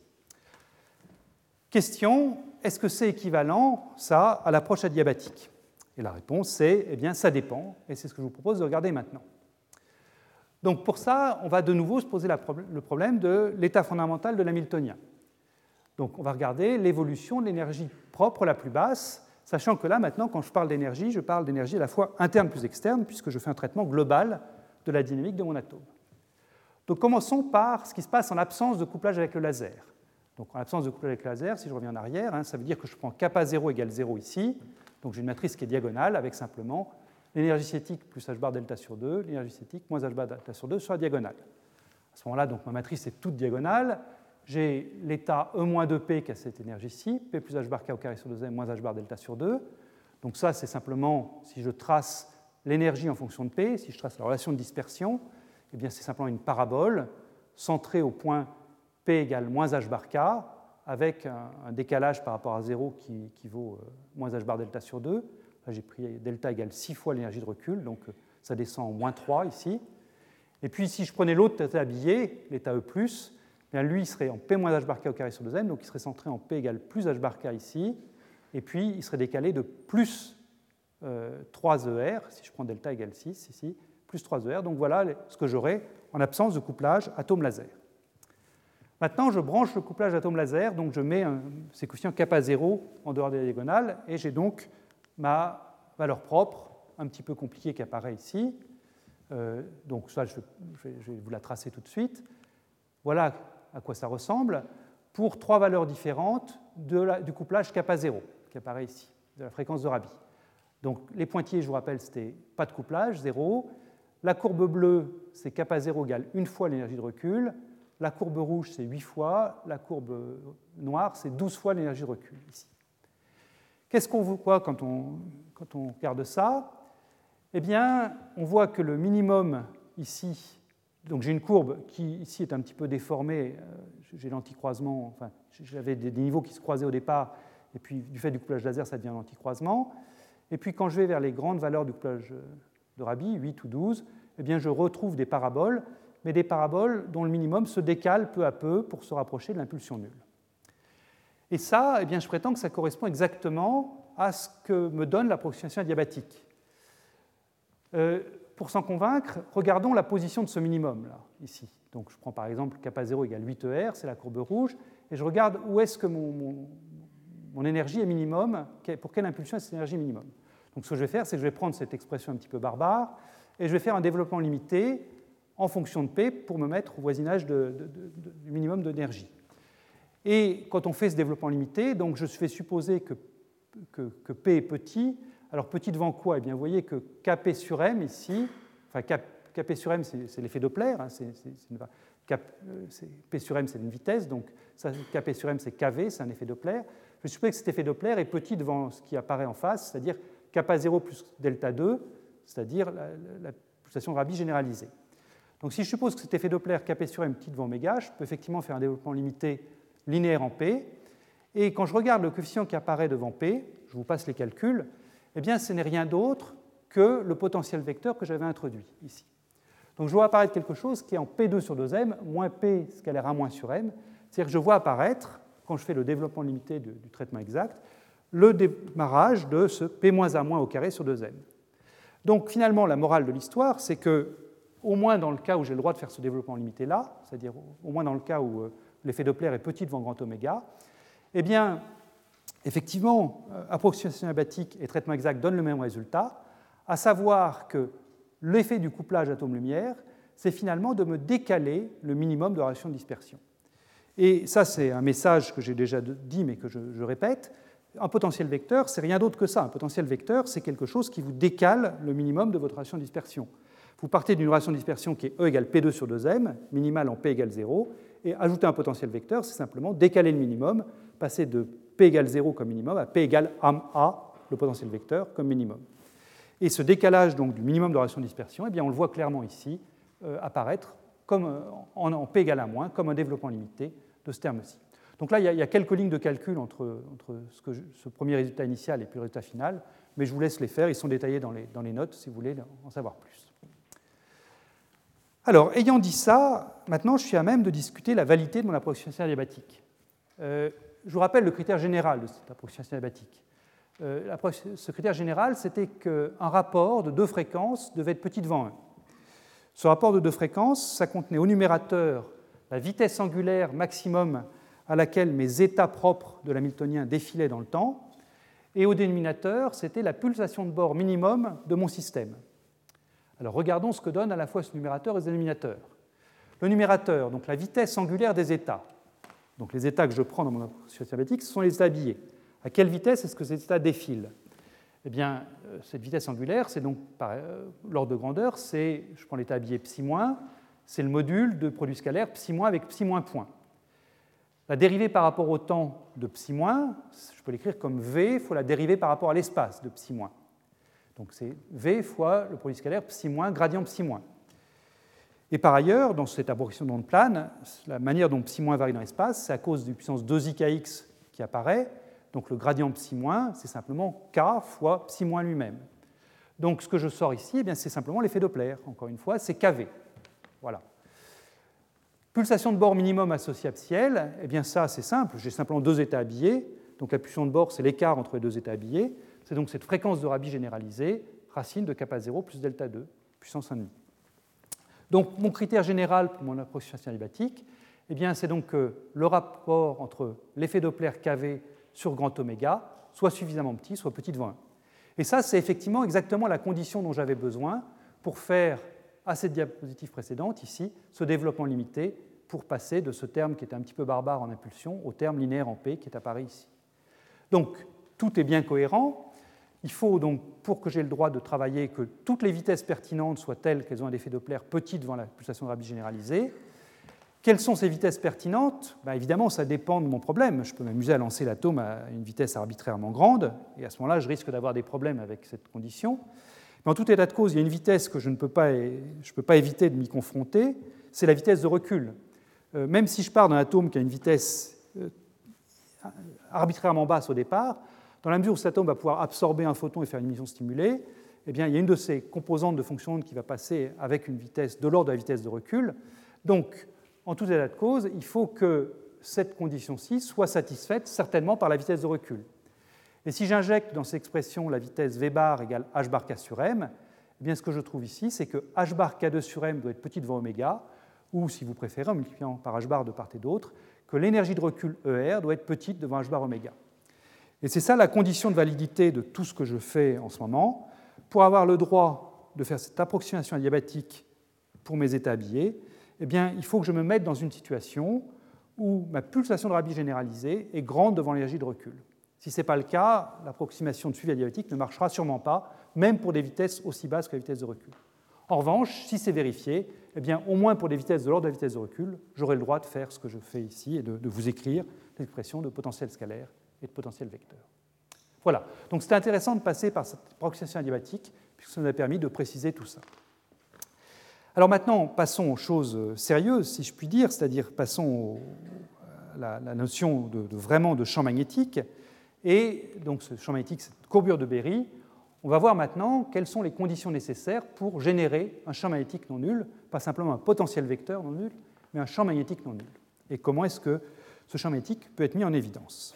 Question, est-ce que c'est équivalent, ça, à l'approche adiabatique? Et la réponse c'est, eh bien, ça dépend, et c'est ce que je vous propose de regarder maintenant. Donc pour ça, on va de nouveau se poser le problème de l'état fondamental de l'Hamiltonien. Donc on va regarder l'évolution de l'énergie propre la plus basse, sachant que là maintenant, quand je parle d'énergie, je parle d'énergie à la fois interne plus externe, puisque je fais un traitement global de la dynamique de mon atome. Donc commençons par ce qui se passe en absence de couplage avec le laser. Donc en absence de couplage avec le laser, si je reviens en arrière, hein, ça veut dire que je prends kappa 0 égale 0 ici, donc j'ai une matrice qui est diagonale avec simplement l'énergie cinétique plus h bar delta sur 2, l'énergie cinétique moins h bar delta sur 2 sur la diagonale. À ce moment-là, donc ma matrice est toute diagonale, j'ai l'état E-2P qui a cette énergie-ci, P plus H bar K au carré sur 2M moins H bar delta sur 2. Donc ça, c'est simplement, si je trace l'énergie en fonction de P, si je trace la relation de dispersion, eh bien c'est simplement une parabole centrée au point P égale moins h bar k, avec un, décalage par rapport à 0 qui, vaut euh, moins h bar delta sur 2. Là, j'ai pris delta égale 6 fois l'énergie de recul, donc euh, ça descend en moins 3 ici. Et puis si je prenais l'autre état habillé, l'état E+, bien lui serait en P moins h bar k au carré sur 2m, donc il serait centré en P égale plus h bar k ici, et puis il serait décalé de plus 3ER, euh, si je prends delta égale 6 ici, plus 3ER. Donc voilà ce que j'aurai en absence de couplage atome-laser. Maintenant, je branche le couplage atome-laser, donc je mets un, ces coefficients kappa 0 en dehors des diagonales, et j'ai donc ma valeur propre, un petit peu compliquée, qui apparaît ici. Euh, donc ça, je, vais vous la tracer tout de suite. Voilà à quoi ça ressemble pour trois valeurs différentes du couplage kappa 0 qui apparaît ici, de la fréquence de Rabi. Donc les pointillés, je vous rappelle, c'était pas de couplage, 0. La courbe bleue, c'est kappa 0 égale une fois l'énergie de recul. La courbe rouge, c'est 8 fois. La courbe noire, c'est 12 fois l'énergie de recul ici. Qu'est-ce qu'on voit quand on, quand on regarde ça? Eh bien, on voit que le minimum ici, donc j'ai une courbe qui ici est un petit peu déformée, euh, j'ai l'anticroisement, enfin j'avais des niveaux qui se croisaient au départ, et puis du fait du couplage laser, ça devient l'anticroisement. Et puis quand je vais vers les grandes valeurs du couplage de Rabi, 8 ou 12, eh bien je retrouve des paraboles, mais des paraboles dont le minimum se décale peu à peu pour se rapprocher de l'impulsion nulle. Et ça, eh bien, je prétends que ça correspond exactement à ce que me donne l'approximation adiabatique. Euh, pour s'en convaincre, regardons la position de ce minimum, là, ici. Donc je prends par exemple kappa 0 égale 8ER, c'est la courbe rouge, et je regarde où est-ce que mon, mon énergie est minimum, pour quelle impulsion est cette énergie minimum. Donc ce que je vais faire, c'est que je vais prendre cette expression un petit peu barbare et je vais faire un développement limité en fonction de P pour me mettre au voisinage du minimum d'énergie. Et quand on fait ce développement limité, donc je vais supposer que, que, P est petit. Alors petit devant quoi? Eh bien, vous voyez que Kp sur M ici, enfin Kp sur M, c'est l'effet Doppler, hein, euh, P sur M, c'est une vitesse, donc ça, Kp sur M, c'est Kv, c'est un effet Doppler je suppose que cet effet Doppler est petit devant ce qui apparaît en face, c'est-à-dire kappa 0 plus delta 2, c'est-à-dire la, pulsation Rabi généralisée. Donc si je suppose que cet effet Doppler Kp sur m petit devant oméga, je peux effectivement faire un développement limité linéaire en P. Et quand je regarde le coefficient qui apparaît devant P, je vous passe les calculs, eh bien ce n'est rien d'autre que le potentiel vecteur que j'avais introduit ici. Donc je vois apparaître quelque chose qui est en P2 sur 2m, moins P scalaire 1 moins sur m, c'est-à-dire que je vois apparaître quand je fais le développement limité du, traitement exact, le démarrage de ce P-A- au carré sur 2n. Donc finalement, la morale de l'histoire, c'est que, au moins dans le cas où j'ai le droit de faire ce développement limité là, c'est-à-dire au moins dans le cas où euh, l'effet Doppler est petit devant grand oméga, eh bien, effectivement, euh, approximation abatique et traitement exact donnent le même résultat, à savoir que l'effet du couplage atome-lumière, c'est finalement de me décaler le minimum de relation de dispersion. Et ça, c'est un message que j'ai déjà dit, mais que je, répète. Un potentiel vecteur, c'est rien d'autre que ça. Un potentiel vecteur, c'est quelque chose qui vous décale le minimum de votre relation de dispersion. Vous partez d'une relation de dispersion qui est E égale P2 sur 2m, minimale en P égale 0, et ajouter un potentiel vecteur, c'est simplement décaler le minimum, passer de P égale 0 comme minimum à P égale A, le potentiel vecteur, comme minimum. Et ce décalage donc, du minimum de relation de dispersion, eh bien, on le voit clairement ici euh, apparaître comme, euh, en, en P égale à moins, comme un développement limité de ce terme-ci. Donc là, il y, a, quelques lignes de calcul entre, ce, premier résultat initial et puis le résultat final, mais je vous laisse les faire, ils sont détaillés dans les, notes si vous voulez en savoir plus. Alors, ayant dit ça, maintenant je suis à même de discuter la validité de mon approximation adiabatique. Euh, je vous rappelle le critère général de cette approximation adiabatique. Euh, ce critère général, c'était qu'un rapport de deux fréquences devait être petit devant 1. Ce rapport de deux fréquences, ça contenait au numérateur la vitesse angulaire maximum à laquelle mes états propres de l'hamiltonien défilaient dans le temps, et au dénominateur, c'était la pulsation de bord minimum de mon système. Alors regardons ce que donne à la fois ce numérateur et ce dénominateur. Le numérateur, donc la vitesse angulaire des états, donc les états que je prends dans mon approximation mathématique, ce sont les états habillés. À quelle vitesse est-ce que ces états défilent? Eh bien, euh, cette vitesse angulaire, c'est donc euh, l'ordre de grandeur, c'est, je prends l'état habillé psi-, c'est le module de produit scalaire psi- avec psi- point. La dérivée par rapport au temps de psi-, je peux l'écrire comme V, il faut la dériver par rapport à l'espace de psi-. Donc c'est V fois le produit scalaire psi-, gradient psi-. Et par ailleurs, dans cette approximation de plane, la manière dont psi- varie dans l'espace, c'est à cause du puissance 2ikx qui apparaît. Donc le gradient psi-, c'est simplement k fois psi- lui-même. Donc ce que je sors ici, eh c'est simplement l'effet Doppler. Encore une fois, c'est kV. Voilà. Pulsation de bord minimum associée à psiel, eh bien ça c'est simple, j'ai simplement deux états habillés. Donc la pulsation de bord, c'est l'écart entre les deux états habillés. C'est donc cette fréquence de Rabi généralisée, racine de kappa 0 plus delta 2, puissance 1,5. Donc mon critère général pour mon approximation adiabatique, eh c'est donc que le rapport entre l'effet Doppler KV sur grand oméga soit suffisamment petit, soit petit devant 1. Et ça, c'est effectivement exactement la condition dont j'avais besoin pour faire à cette diapositive précédente, ici, ce développement limité pour passer de ce terme qui était un petit peu barbare en impulsion au terme linéaire en P qui est apparu ici. Donc, tout est bien cohérent. Il faut donc, pour que j'ai le droit de travailler, que toutes les vitesses pertinentes soient telles qu'elles ont un effet Doppler petit devant la pulsation de Rabi généralisée. Quelles sont ces vitesses pertinentes? Ben, Évidemment, ça dépend de mon problème. Je peux m'amuser à lancer l'atome à une vitesse arbitrairement grande, et à ce moment-là, je risque d'avoir des problèmes avec cette condition. Mais en tout état de cause, il y a une vitesse que je ne peux pas, éviter de m'y confronter, c'est la vitesse de recul. Euh, même si je pars d'un atome qui a une vitesse euh, arbitrairement basse au départ, dans la mesure où cet atome va pouvoir absorber un photon et faire une émission stimulée, eh bien, il y a une de ces composantes de fonction onde qui va passer avec une vitesse de l'ordre de la vitesse de recul. Donc, en tout état de cause, il faut que cette condition-ci soit satisfaite certainement par la vitesse de recul. Et si j'injecte dans cette expression la vitesse v bar égale h bar k sur m, eh bien ce que je trouve ici, c'est que h bar k2 sur m doit être petit devant oméga, ou si vous préférez, en multipliant par h bar de part et d'autre, que l'énergie de recul ER doit être petite devant h bar oméga. Et c'est ça la condition de validité de tout ce que je fais en ce moment. Pour avoir le droit de faire cette approximation adiabatique pour mes états habillés, eh bien, il faut que je me mette dans une situation où ma pulsation de Rabi généralisée est grande devant l'énergie de recul. Si ce n'est pas le cas, l'approximation de suivi adiabatique ne marchera sûrement pas, même pour des vitesses aussi basses que la vitesse de recul. En revanche, si c'est vérifié, eh bien, au moins pour des vitesses de l'ordre de la vitesse de recul, j'aurai le droit de faire ce que je fais ici et de, de vous écrire l'expression de potentiel scalaire et de potentiel vecteur. Voilà, donc c'était intéressant de passer par cette approximation adiabatique, puisque ça nous a permis de préciser tout ça. Alors maintenant, passons aux choses sérieuses, si je puis dire, c'est-à-dire passons à la, notion de, vraiment de champ magnétique. Et donc ce champ magnétique, cette courbure de Berry, on va voir maintenant quelles sont les conditions nécessaires pour générer un champ magnétique non nul, pas simplement un potentiel vecteur non nul, mais un champ magnétique non nul. Et comment est-ce que ce champ magnétique peut être mis en évidence?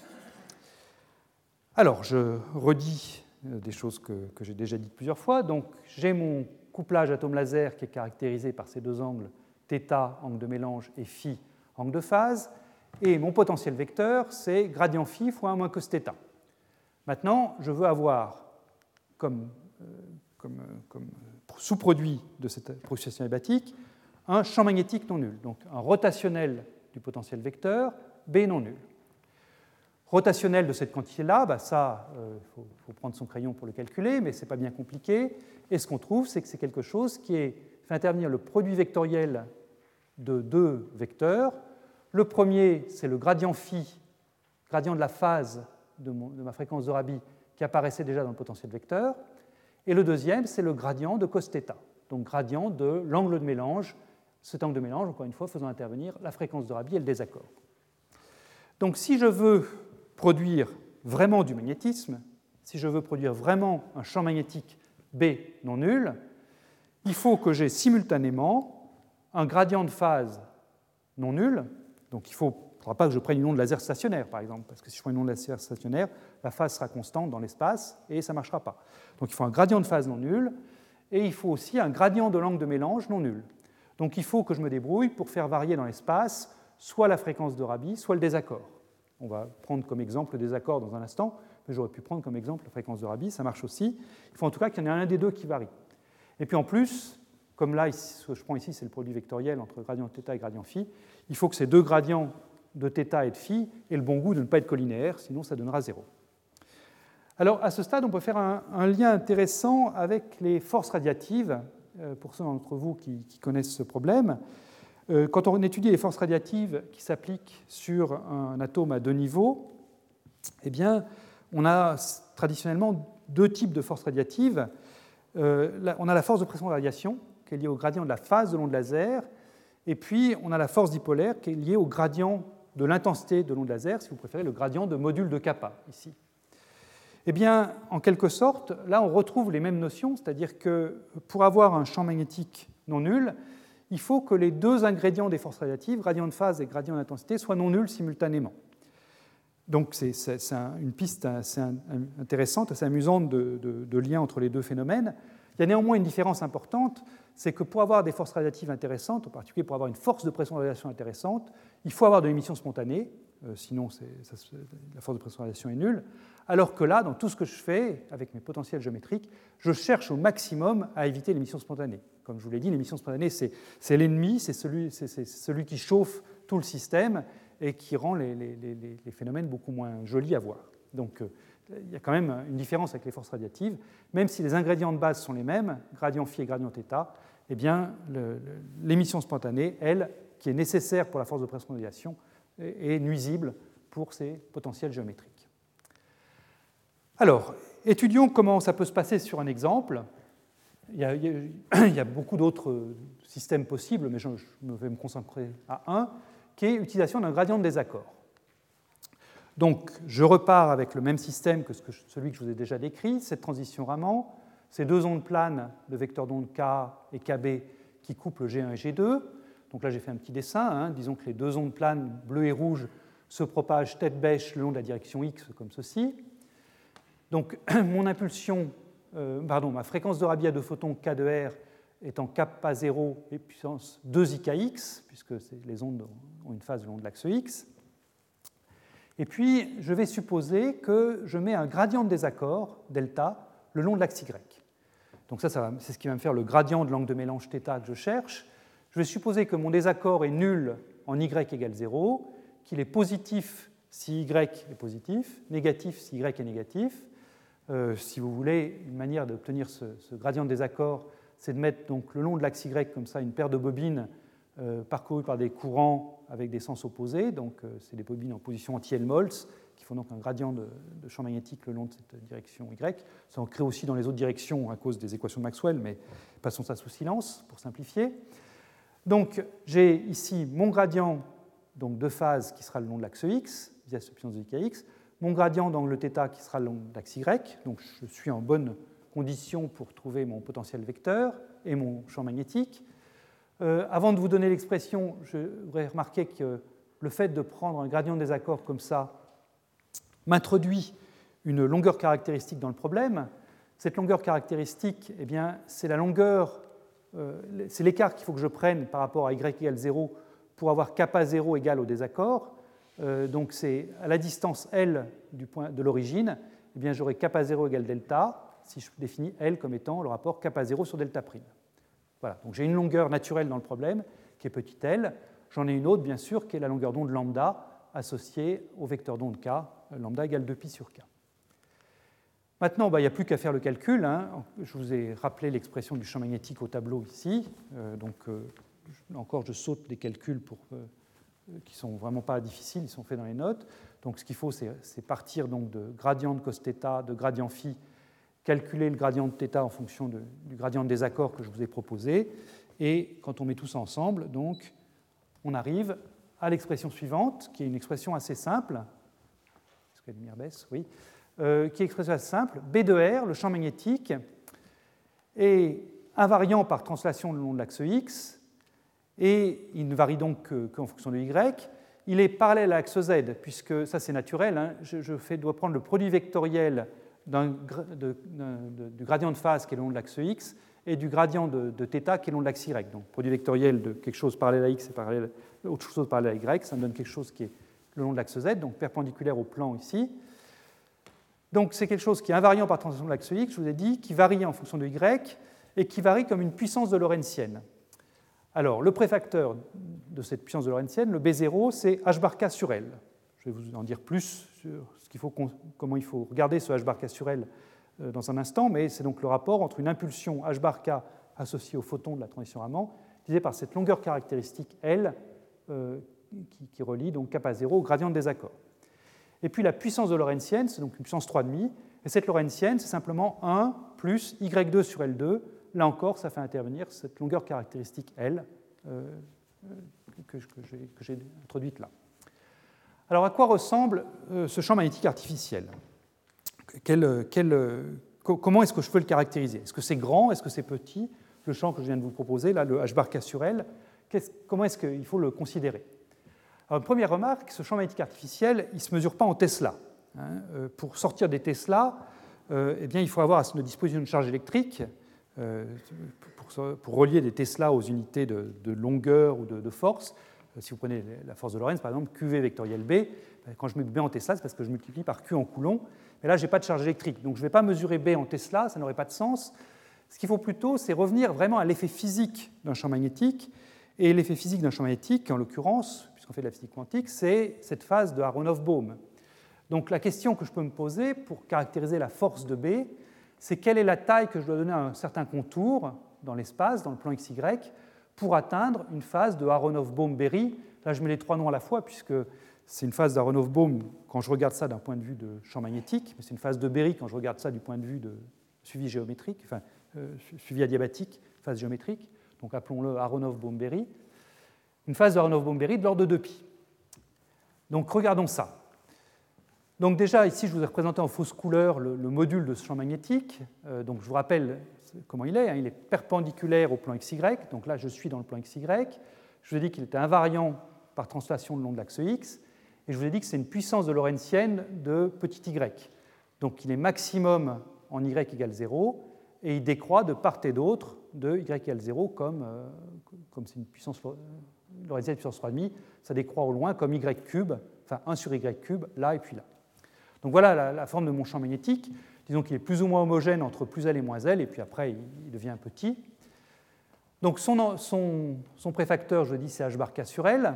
Alors, je redis des choses que, j'ai déjà dites plusieurs fois. Donc, j'ai mon couplage atome-laser qui est caractérisé par ces deux angles θ, angle de mélange, et phi, angle de phase. Et mon potentiel vecteur, c'est gradient phi fois 1 moins cos θ. Maintenant, je veux avoir comme, euh, euh, sous-produit de cette procession hébatique un champ magnétique non nul, donc un rotationnel du potentiel vecteur, B non nul. Rotationnel de cette quantité-là, bah ça, il euh, faut, prendre son crayon pour le calculer, mais ce n'est pas bien compliqué. Et ce qu'on trouve, c'est que c'est quelque chose qui fait intervenir le produit vectoriel de deux vecteurs. Le premier, c'est le gradient phi, gradient de la phase de, ma fréquence de Rabi, qui apparaissait déjà dans le potentiel vecteur. Et le deuxième, c'est le gradient de cos donc gradient de l'angle de mélange, cet angle de mélange, encore une fois, faisant intervenir la fréquence de Rabi et le désaccord. Donc si je veux produire vraiment du magnétisme, si je veux produire vraiment un champ magnétique B non nul, il faut que j'ai simultanément un gradient de phase non nul. Donc il ne faudra pas que je prenne une onde laser stationnaire, par exemple, parce que si je prends une onde laser stationnaire, la phase sera constante dans l'espace et ça ne marchera pas. Donc il faut un gradient de phase non nul et il faut aussi un gradient de l'angle de mélange non nul. Donc il faut que je me débrouille pour faire varier dans l'espace soit la fréquence de Rabi, soit le désaccord. On va prendre comme exemple le désaccord dans un instant, mais j'aurais pu prendre comme exemple la fréquence de Rabi, ça marche aussi. Il faut en tout cas qu'il y en ait un des deux qui varie. Et puis en plus, comme là, ce que je prends ici, c'est le produit vectoriel entre gradient θ et gradient phi, il faut que ces deux gradients de θ et de phi aient le bon goût de ne pas être collinéaires, sinon ça donnera zéro. Alors à ce stade, on peut faire un, lien intéressant avec les forces radiatives, euh, pour ceux d'entre vous qui, connaissent ce problème. Euh, quand on étudie les forces radiatives qui s'appliquent sur un atome à deux niveaux, eh bien, on a traditionnellement deux types de forces radiatives. Euh, on a la force de pression de radiation, qui est liée au gradient de la phase de l'onde laser, et puis on a la force dipolaire, qui est liée au gradient de l'intensité de l'onde laser, si vous préférez, le gradient de module de kappa, ici. Eh bien, en quelque sorte, là, on retrouve les mêmes notions, c'est-à-dire que pour avoir un champ magnétique non nul, il faut que les deux ingrédients des forces radiatives, gradient de phase et gradient d'intensité, soient non nuls simultanément. Donc c'est une piste assez intéressante, assez amusante de, lien entre les deux phénomènes. Il y a néanmoins une différence importante, c'est que pour avoir des forces radiatives intéressantes, en particulier pour avoir une force de pression de radiation intéressante, il faut avoir de l'émission spontanée, euh, sinon la force de pression de radiation est nulle. Alors que là, dans tout ce que je fais avec mes potentiels géométriques, je cherche au maximum à éviter l'émission spontanée. Comme je vous l'ai dit, l'émission spontanée, c'est l'ennemi, c'est celui, qui chauffe tout le système, et qui rend les, phénomènes beaucoup moins jolis à voir. Donc euh, il y a quand même une différence avec les forces radiatives. Même si les ingrédients de base sont les mêmes, gradient phi et gradient θ, eh bien l'émission spontanée, elle, qui est nécessaire pour la force de pression radiation, est nuisible pour ces potentiels géométriques. Alors, étudions comment ça peut se passer sur un exemple. Il y a, beaucoup d'autres systèmes possibles, mais je vais me concentrer à un qui est l'utilisation d'un gradient de désaccord. Donc, je repars avec le même système que celui que je vous ai déjà décrit, cette transition Raman, ces deux ondes planes, le vecteur d'onde K et KB, qui couplent G1 et G2. Donc là, j'ai fait un petit dessin. Hein. Disons que les deux ondes planes, bleu et rouge, se propagent tête bêche le long de la direction X, comme ceci. Donc, mon impulsion, euh, pardon, ma fréquence de Rabi de photons K de R étant kappa 0 et puissance 2 ikx, puisque les ondes ont une phase le long de l'axe X. Et puis, je vais supposer que je mets un gradient de désaccord, delta, le long de l'axe Y. Donc ça, c'est ce qui va me faire le gradient de l'angle de mélange θ que je cherche. Je vais supposer que mon désaccord est nul en y égale 0, qu'il est positif si y est positif, négatif si y est négatif. Euh, si vous voulez, une manière d'obtenir ce, gradient de désaccord, c'est de mettre donc le long de l'axe Y comme ça une paire de bobines euh, parcourus par des courants avec des sens opposés. Donc, euh, c'est des bobines en position anti-Helmholtz qui font donc un gradient de, champ magnétique le long de cette direction Y. Ça en crée aussi dans les autres directions à cause des équations de Maxwell, mais passons ça sous silence pour simplifier. Donc, j'ai ici mon gradient donc, de phase qui sera le long de l'axe X, via ce puissance de kx, mon gradient d'angle θ qui sera le long de l'axe Y. Donc, je suis en bonne condition pour trouver mon potentiel vecteur et mon champ magnétique. Euh, avant de vous donner l'expression, je voudrais remarquer que le fait de prendre un gradient de désaccord comme ça m'introduit une longueur caractéristique dans le problème. Cette longueur caractéristique, eh bien, c'est la longueur, euh, c'est l'écart qu'il faut que je prenne par rapport à y égale 0 pour avoir kappa 0 égal au désaccord. Euh, donc c'est à la distance L du point de l'origine, eh bien j'aurai kappa 0 égale delta si je définis L comme étant le rapport kappa 0 sur delta prime. Voilà, donc j'ai une longueur naturelle dans le problème qui est petit l. J'en ai une autre, bien sûr, qui est la longueur d'onde lambda associée au vecteur d'onde k, lambda égale 2pi sur k. Maintenant, bah, il n'y a plus qu'à faire le calcul. Hein. Je vous ai rappelé l'expression du champ magnétique au tableau ici. Euh, donc, euh, encore, je saute des calculs pour, euh, qui ne sont vraiment pas difficiles, ils sont faits dans les notes. Donc, ce qu'il faut, c'est partir donc, de gradient de cos de gradient phi calculer le gradient de θ en fonction du gradient de désaccord que je vous ai proposé. Et quand on met tout ça ensemble, donc, on arrive à l'expression suivante, qui est une expression assez simple. Est-ce que la lumière baisse? Oui. Euh, qui est une expression assez simple. B de R, le champ magnétique, est invariant par translation le long de l'axe X, et il ne varie donc qu'en fonction de Y. Il est parallèle à l'axe Z, puisque ça c'est naturel. Hein. je, dois prendre le produit vectoriel du gradient de phase qui est le long de l'axe x et du gradient de, θ qui est le long de l'axe y. Donc, produit vectoriel de quelque chose parallèle à x et parallèle, autre chose parallèle à y, ça me donne quelque chose qui est le long de l'axe z, donc perpendiculaire au plan ici. Donc, c'est quelque chose qui est invariant par translation de l'axe x, je vous ai dit, qui varie en fonction de y et qui varie comme une puissance de Lorentzienne. Alors, le préfacteur de cette puissance de Lorentzienne, le B0, c'est h bar k sur L. Je vais vous en dire plus sur faut, comment il faut regarder ce h bar k sur L dans un instant, mais c'est donc le rapport entre une impulsion h bar k associée au photon de la transition Raman divisé par cette longueur caractéristique L euh, qui, relie donc kappa 0 au gradient de désaccord. Et puis la puissance de Lorentzienne, c'est donc une puissance 3,5, et cette Lorentzienne, c'est simplement 1 plus Y2 sur L2. Là encore, ça fait intervenir cette longueur caractéristique L euh, euh, que, j'ai introduite là. Alors à quoi ressemble ce champ magnétique artificiel? Comment est-ce que je peux le caractériser? Est-ce que c'est grand? Est-ce que c'est petit? Le champ que je viens de vous proposer, là, le H bar K sur L, comment est-ce qu'il faut le considérer? Première remarque, ce champ magnétique artificiel, il ne se mesure pas en Tesla. Hein. Euh, pour sortir des Tesla, euh, eh bien, il faut avoir à notre disposition une charge électrique euh, pour, relier des Tesla aux unités de, longueur ou de, force. Si vous prenez la force de Lorentz, par exemple, QV vectoriel B, ben, quand je mets B en Tesla, c'est parce que je multiplie par Q en Coulomb. Mais là, je n'ai pas de charge électrique. Donc je ne vais pas mesurer B en Tesla, ça n'aurait pas de sens. Ce qu'il faut plutôt, c'est revenir vraiment à l'effet physique d'un champ magnétique. Et l'effet physique d'un champ magnétique, en l'occurrence, puisqu'on fait de la physique quantique, c'est cette phase de Aronoff-Bohm. Donc la question que je peux me poser pour caractériser la force de B, c'est quelle est la taille que je dois donner à un certain contour dans l'espace, dans le plan XY, pour atteindre une phase de Aronoff-Bohm-Berry. Là, je mets les trois noms à la fois, puisque c'est une phase d'Aronoff-Bohm quand je regarde ça d'un point de vue de champ magnétique, mais c'est une phase de Berry quand je regarde ça du point de vue de suivi géométrique, enfin, euh, suivi adiabatique, phase géométrique. Donc appelons-le Aronoff-Bohm-Berry. Une phase d'Aronoff-Bohm-Berry de l'ordre de 2π. Donc regardons ça. Donc déjà, ici, je vous ai représenté en fausse couleur le, module de ce champ magnétique. Euh, donc je vous rappelle comment il est. Hein. il est perpendiculaire au plan XY. Donc là, je suis dans le plan XY. Je vous ai dit qu'il était invariant par translation le long de l'axe X. Et je vous ai dit que c'est une puissance de Lorentzienne de petit y. Donc il est maximum en y égale 0, et il décroît de part et d'autre de y égale 0, comme, euh, comme c'est une puissance Lorentzienne puissance 3,5, ça décroît au loin comme y cube, enfin 1 sur y cube, là et puis là. Donc voilà la, forme de mon champ magnétique. Disons qu'il est plus ou moins homogène entre plus L et moins L, et puis après il, devient petit. Donc son, préfacteur, je dis, c'est h bar k sur L.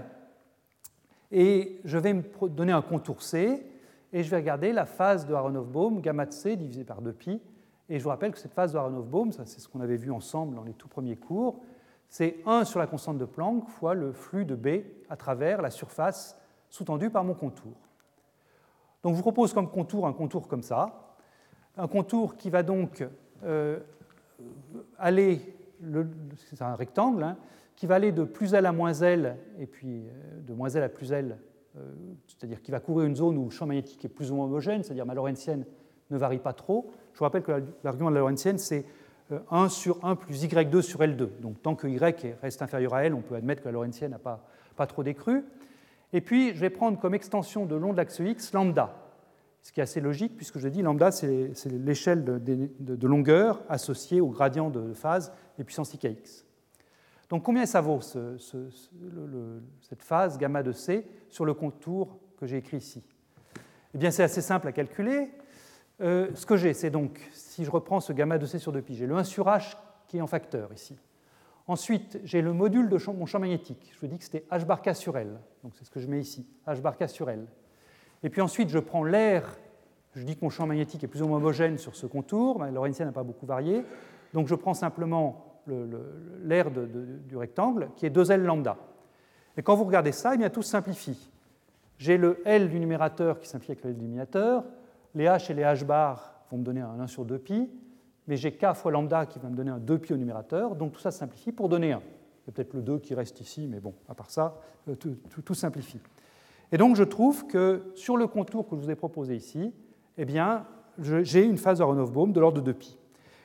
Et je vais me donner un contour C, et je vais regarder la phase de Aronoff-Bohm, gamma de C divisé par 2pi. Et je vous rappelle que cette phase de Aronoff-Bohm, c'est ce qu'on avait vu ensemble dans les tout premiers cours, c'est 1 sur la constante de Planck fois le flux de B à travers la surface sous-tendue par mon contour. Donc je vous propose comme contour un contour comme ça, un contour qui va donc euh, aller, c'est un rectangle, hein, qui va aller de plus L à moins L, et puis euh, de moins L à plus L, euh, c'est-à-dire qui va couvrir une zone où le champ magnétique est plus ou moins homogène, c'est-à-dire ma lorentzienne ne varie pas trop. Je vous rappelle que l'argument de la lorentzienne, c'est 1 euh, sur 1 plus Y2 sur L2. Donc tant que Y reste inférieur à L, on peut admettre que la lorentzienne n'a pas, pas trop décru. Et puis, je vais prendre comme extension de long de l'axe X lambda, ce qui est assez logique, puisque je dis lambda, c'est l'échelle de, longueur associée au gradient de phase des puissances IKX. Donc combien ça vaut cette phase gamma de C sur le contour que j'ai écrit ici? Eh bien c'est assez simple à calculer. Euh, ce que j'ai, c'est donc, si je reprends ce gamma de C sur 2pi, j'ai le 1 sur H qui est en facteur ici. Ensuite, j'ai le module de mon champ magnétique. Je vous dis que c'était H bar K sur L. Donc c'est ce que je mets ici, H bar K sur L. Et puis ensuite, je prends l'air. Je dis que mon champ magnétique est plus ou moins homogène sur ce contour. Lorentzienne n'a pas beaucoup varié. Donc je prends simplement l'aire du rectangle, qui est 2L lambda. Et quand vous regardez ça, eh bien, tout se simplifie. J'ai le L du numérateur qui simplifie avec le L du dénominateur, les H et les H bar vont me donner un 1 sur 2pi, mais j'ai K fois lambda qui va me donner un 2pi au numérateur, donc tout ça se simplifie pour donner 1. Il y a peut-être le 2 qui reste ici, mais bon, à part ça, euh, tout, simplifie. Et donc je trouve que sur le contour que je vous ai proposé ici, eh bien, j'ai une phase de Aronoff-Bohm de l'ordre de 2pi.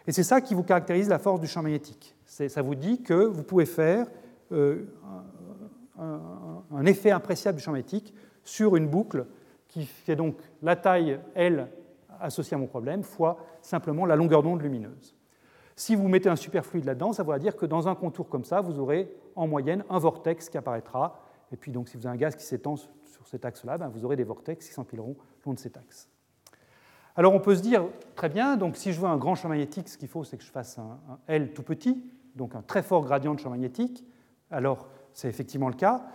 Et c'est ça qui vous caractérise la force du champ magnétique. Ça vous dit que vous pouvez faire euh, un, effet appréciable du champ magnétique sur une boucle qui fait donc la taille L associée à mon problème fois simplement la longueur d'onde lumineuse. Si vous mettez un superfluide là-dedans, ça va dire que dans un contour comme ça, vous aurez en moyenne un vortex qui apparaîtra. Et puis donc si vous avez un gaz qui s'étend sur cet axe-là, ben, vous aurez des vortex qui s'empileront le long de cet axe. Alors on peut se dire, très bien, donc si je veux un grand champ magnétique, ce qu'il faut, c'est que je fasse un, L tout petit, donc un très fort gradient de champ magnétique. Alors c'est effectivement le cas.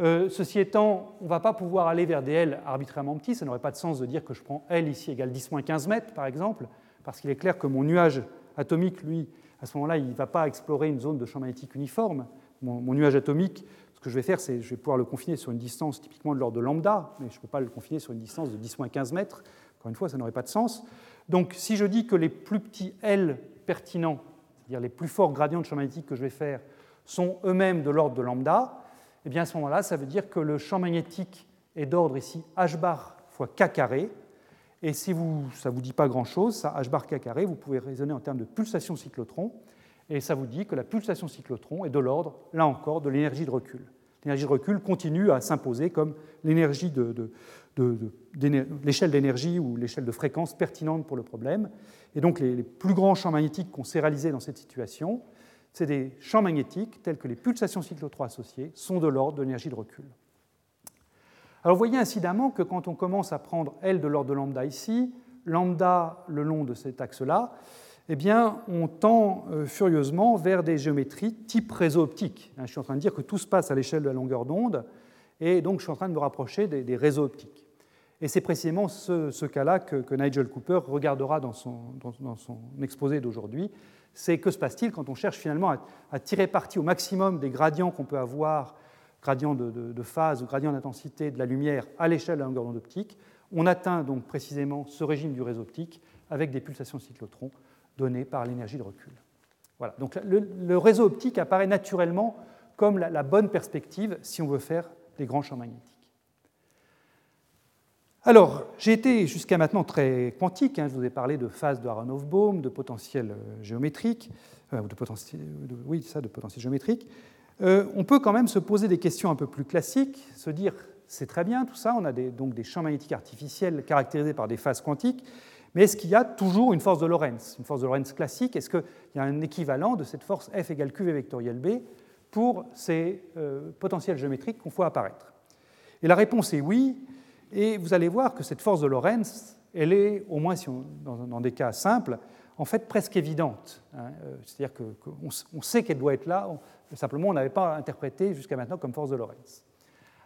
Euh, ceci étant, on ne va pas pouvoir aller vers des L arbitrairement petits. Ça n'aurait pas de sens de dire que je prends L ici égale 10-15 mètres, par exemple, parce qu'il est clair que mon nuage atomique, lui, à ce moment-là, il ne va pas explorer une zone de champ magnétique uniforme. mon, nuage atomique, ce que je vais faire, c'est je vais pouvoir le confiner sur une distance typiquement de l'ordre de lambda, mais je ne peux pas le confiner sur une distance de 10-15 mètres. Encore une fois, ça n'aurait pas de sens. Donc si je dis que les plus petits L pertinents, c'est-à-dire les plus forts gradients de champ magnétique que je vais faire, sont eux-mêmes de l'ordre de lambda, eh bien à ce moment-là, ça veut dire que le champ magnétique est d'ordre ici h bar fois k carré. Et si vous, ça ne vous dit pas grand-chose, ça h bar k carré, vous pouvez raisonner en termes de pulsation cyclotron. Et ça vous dit que la pulsation cyclotron est de l'ordre, là encore, de l'énergie de recul. L'énergie de recul continue à s'imposer comme l'échelle d'énergie ou l'échelle de fréquence pertinente pour le problème. Et donc les, plus grands champs magnétiques qu'on sait réaliser dans cette situation, c'est des champs magnétiques tels que les pulsations cyclotron associées sont de l'ordre de l'énergie de recul. Alors vous voyez incidemment que quand on commence à prendre L de l'ordre de lambda ici, lambda le long de cet axe-là, eh bien, on tend euh, furieusement vers des géométries type réseau optique. Hein, je suis en train de dire que tout se passe à l'échelle de la longueur d'onde, et donc je suis en train de me rapprocher des, réseaux optiques. Et c'est précisément ce, cas-là que, Nigel Cooper regardera dans son, exposé d'aujourd'hui. C'est que se passe-t-il quand on cherche finalement à, tirer parti au maximum des gradients qu'on peut avoir, gradients de, phase ou gradients d'intensité de la lumière à l'échelle de la longueur d'onde optique On atteint donc précisément ce régime du réseau optique avec des pulsations cyclotrons donnée par l'énergie de recul. Voilà. Donc le, réseau optique apparaît naturellement comme la, bonne perspective si on veut faire des grands champs magnétiques. Alors, j'ai été jusqu'à maintenant très quantique. Hein. je vous ai parlé de phase de Aharonov-Bohm, de potentiel euh, géométrique, euh, de oui, ça, de potentiel géométrique. Euh, on peut quand même se poser des questions un peu plus classiques, se dire c'est très bien tout ça, on a donc des champs magnétiques artificiels caractérisés par des phases quantiques, mais est-ce qu'il y a toujours une force de Lorentz Une force de Lorentz classique, est-ce qu'il y a un équivalent de cette force F égale QV vectoriel B pour ces potentiels géométriques qu'on voit apparaître? Et la réponse est oui, et vous allez voir que cette force de Lorentz, elle est, au moins dans, des cas simples, en fait presque évidente. Hein. Euh, c'est-à-dire qu'on sait qu'elle doit être là, simplement on n'avait pas interprété jusqu'à maintenant comme force de Lorentz.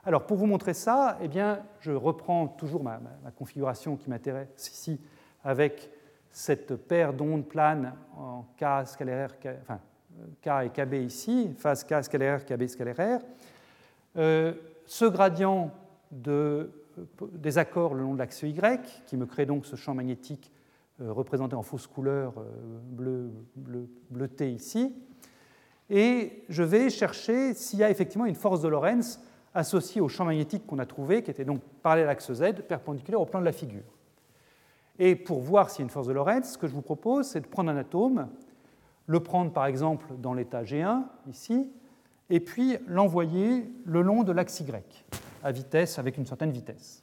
Alors pour vous montrer ça, eh bien, je reprends toujours ma configuration qui m'intéresse ici avec cette paire d'ondes planes en K scalaire, enfin, K et KB ici, phase K scalaire, KB scalaire. Euh, ce gradient de, des accords le long de l'axe Y, qui me crée donc ce champ magnétique euh, représenté en fausse couleur euh, bleu, bleu, bleuté ici. Et je vais chercher s'il y a effectivement une force de Lorentz associée au champ magnétique qu'on a trouvé, qui était donc parallèle à l'axe Z, perpendiculaire au plan de la figure. Et pour voir s'il y a une force de Lorentz, ce que je vous propose, c'est de prendre un atome, le prendre par exemple dans l'état G1, ici, et puis l'envoyer le long de l'axe Y, à vitesse, avec une certaine vitesse.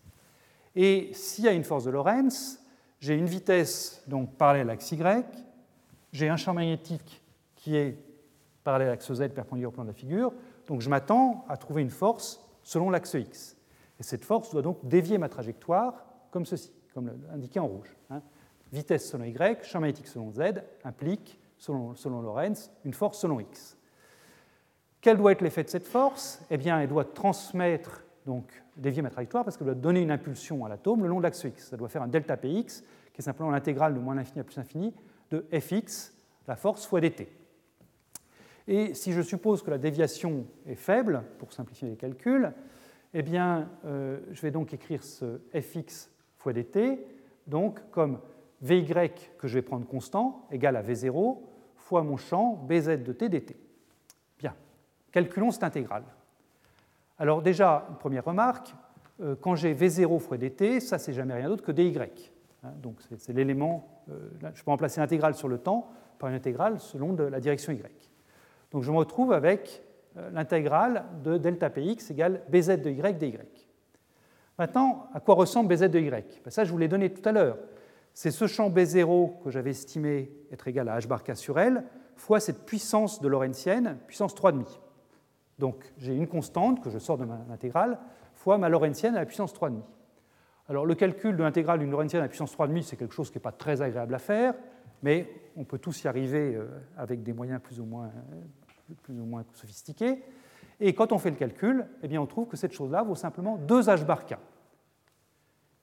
Et s'il y a une force de Lorentz, j'ai une vitesse donc parallèle à l'axe Y, j'ai un champ magnétique qui est parallèle à l'axe Z perpendiculaire au plan de la figure, donc je m'attends à trouver une force selon l'axe X. Et cette force doit donc dévier ma trajectoire comme ceci comme indiqué en rouge. Hein. Vitesse selon y, champ magnétique selon z, implique, selon, selon Lorentz, une force selon x. Quel doit être l'effet de cette force? Eh bien, elle doit transmettre, donc dévier ma trajectoire, parce qu'elle doit donner une impulsion à l'atome le long de l'axe x. Ça doit faire un delta px, qui est simplement l'intégrale de moins l'infini à plus l'infini de fx, la force fois dt. Et si je suppose que la déviation est faible, pour simplifier les calculs, eh bien, euh, je vais donc écrire ce fx fois dt, donc comme Vy que je vais prendre constant égale à V0 fois mon champ Bz de t dt. Bien, calculons cette intégrale. Alors déjà, première remarque, euh, quand j'ai V0 fois dt, ça c'est jamais rien d'autre que dy. Hein, donc c'est l'élément, euh, je peux remplacer l'intégrale sur le temps par une intégrale selon la direction y. Donc je me retrouve avec euh, l'intégrale de delta px égale bz de y dy. Maintenant, à quoi ressemble Bz de Y? Ben, Ça, je vous l'ai donné tout à l'heure. C'est ce champ B0 que j'avais estimé être égal à h bar k sur L, fois cette puissance de Lorentzienne, puissance 3,5. Donc j'ai une constante que je sors de ma intégrale, fois ma Lorentzienne à la puissance 3,5. Alors le calcul de l'intégrale d'une Lorentzienne à la puissance 3,5, c'est quelque chose qui n'est pas très agréable à faire, mais on peut tous y arriver euh, avec des moyens plus ou moins, plus ou moins sophistiqués. Et quand on fait le calcul, eh bien, on trouve que cette chose-là vaut simplement 2h bar k.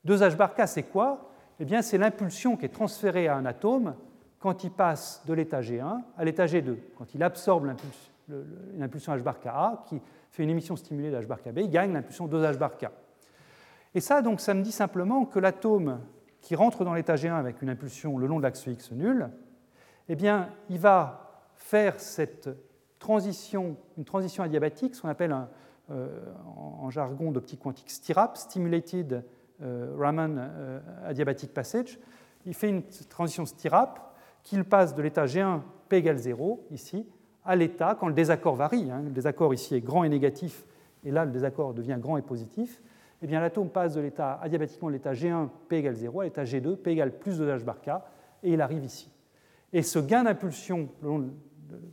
2h bar k, c'est quoi? Eh bien, C'est l'impulsion qui est transférée à un atome quand il passe de l'état G1 à l'état G2, quand il absorbe une impulsion h bar Ka qui fait une émission stimulée de h bar Kb, il gagne l'impulsion 2h bar K. Et ça, donc, ça me dit simplement que l'atome qui rentre dans l'état G1 avec une impulsion le long de l'axe X nul, eh bien, il va faire cette transition, une transition adiabatique, ce qu'on appelle euh, en jargon d'optique quantique STIRAP, Stimulated euh, Raman euh, Adiabatic Passage. Il fait une transition STIRAP qu'il passe de l'état G1 P égale 0, ici, à l'état, quand le désaccord varie, hein, le désaccord ici est grand et négatif, et là le désaccord devient grand et positif, eh bien l'atome passe de l'état adiabatiquement de l'état G1 P égale 0 à l'état G2 P égale plus de h bar K, et il arrive ici. Et ce gain d'impulsion le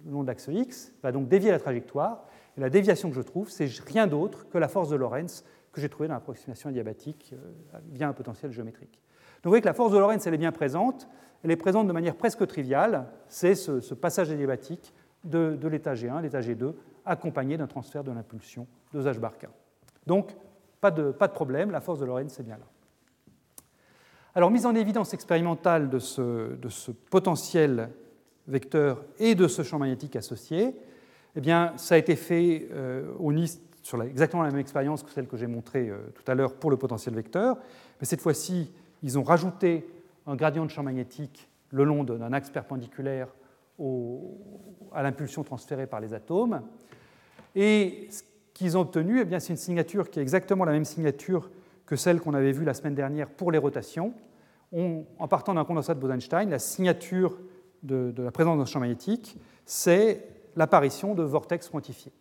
long de l'axe X va donc dévier la trajectoire, et la déviation que je trouve, c'est rien d'autre que la force de Lorentz que j'ai trouvée dans l'approximation adiabatique euh, via un potentiel géométrique. Donc vous voyez que la force de Lorentz, elle est bien présente, elle est présente de manière presque triviale, c'est ce, passage adiabatique de, de l'état G1 à l'état G2, accompagné d'un transfert de l'impulsion de h bar k. Donc, pas de, problème, la force de Lorentz est bien là. Alors, mise en évidence expérimentale de ce, de ce potentiel vecteur et de ce champ magnétique associé, eh bien, ça a été fait euh, au NIST sur exactement la même expérience que celle que j'ai montrée euh, tout à l'heure pour le potentiel vecteur, mais cette fois-ci, ils ont rajouté un gradient de champ magnétique le long d'un axe perpendiculaire à l'impulsion transférée par les atomes. Et ce qu'ils ont obtenu, eh c'est une signature qui est exactement la même signature que celle qu'on avait vue la semaine dernière pour les rotations. en partant d'un condensat de Bose-Einstein, la signature de, la présence d'un champ magnétique, c'est l'apparition de vortex quantifiés.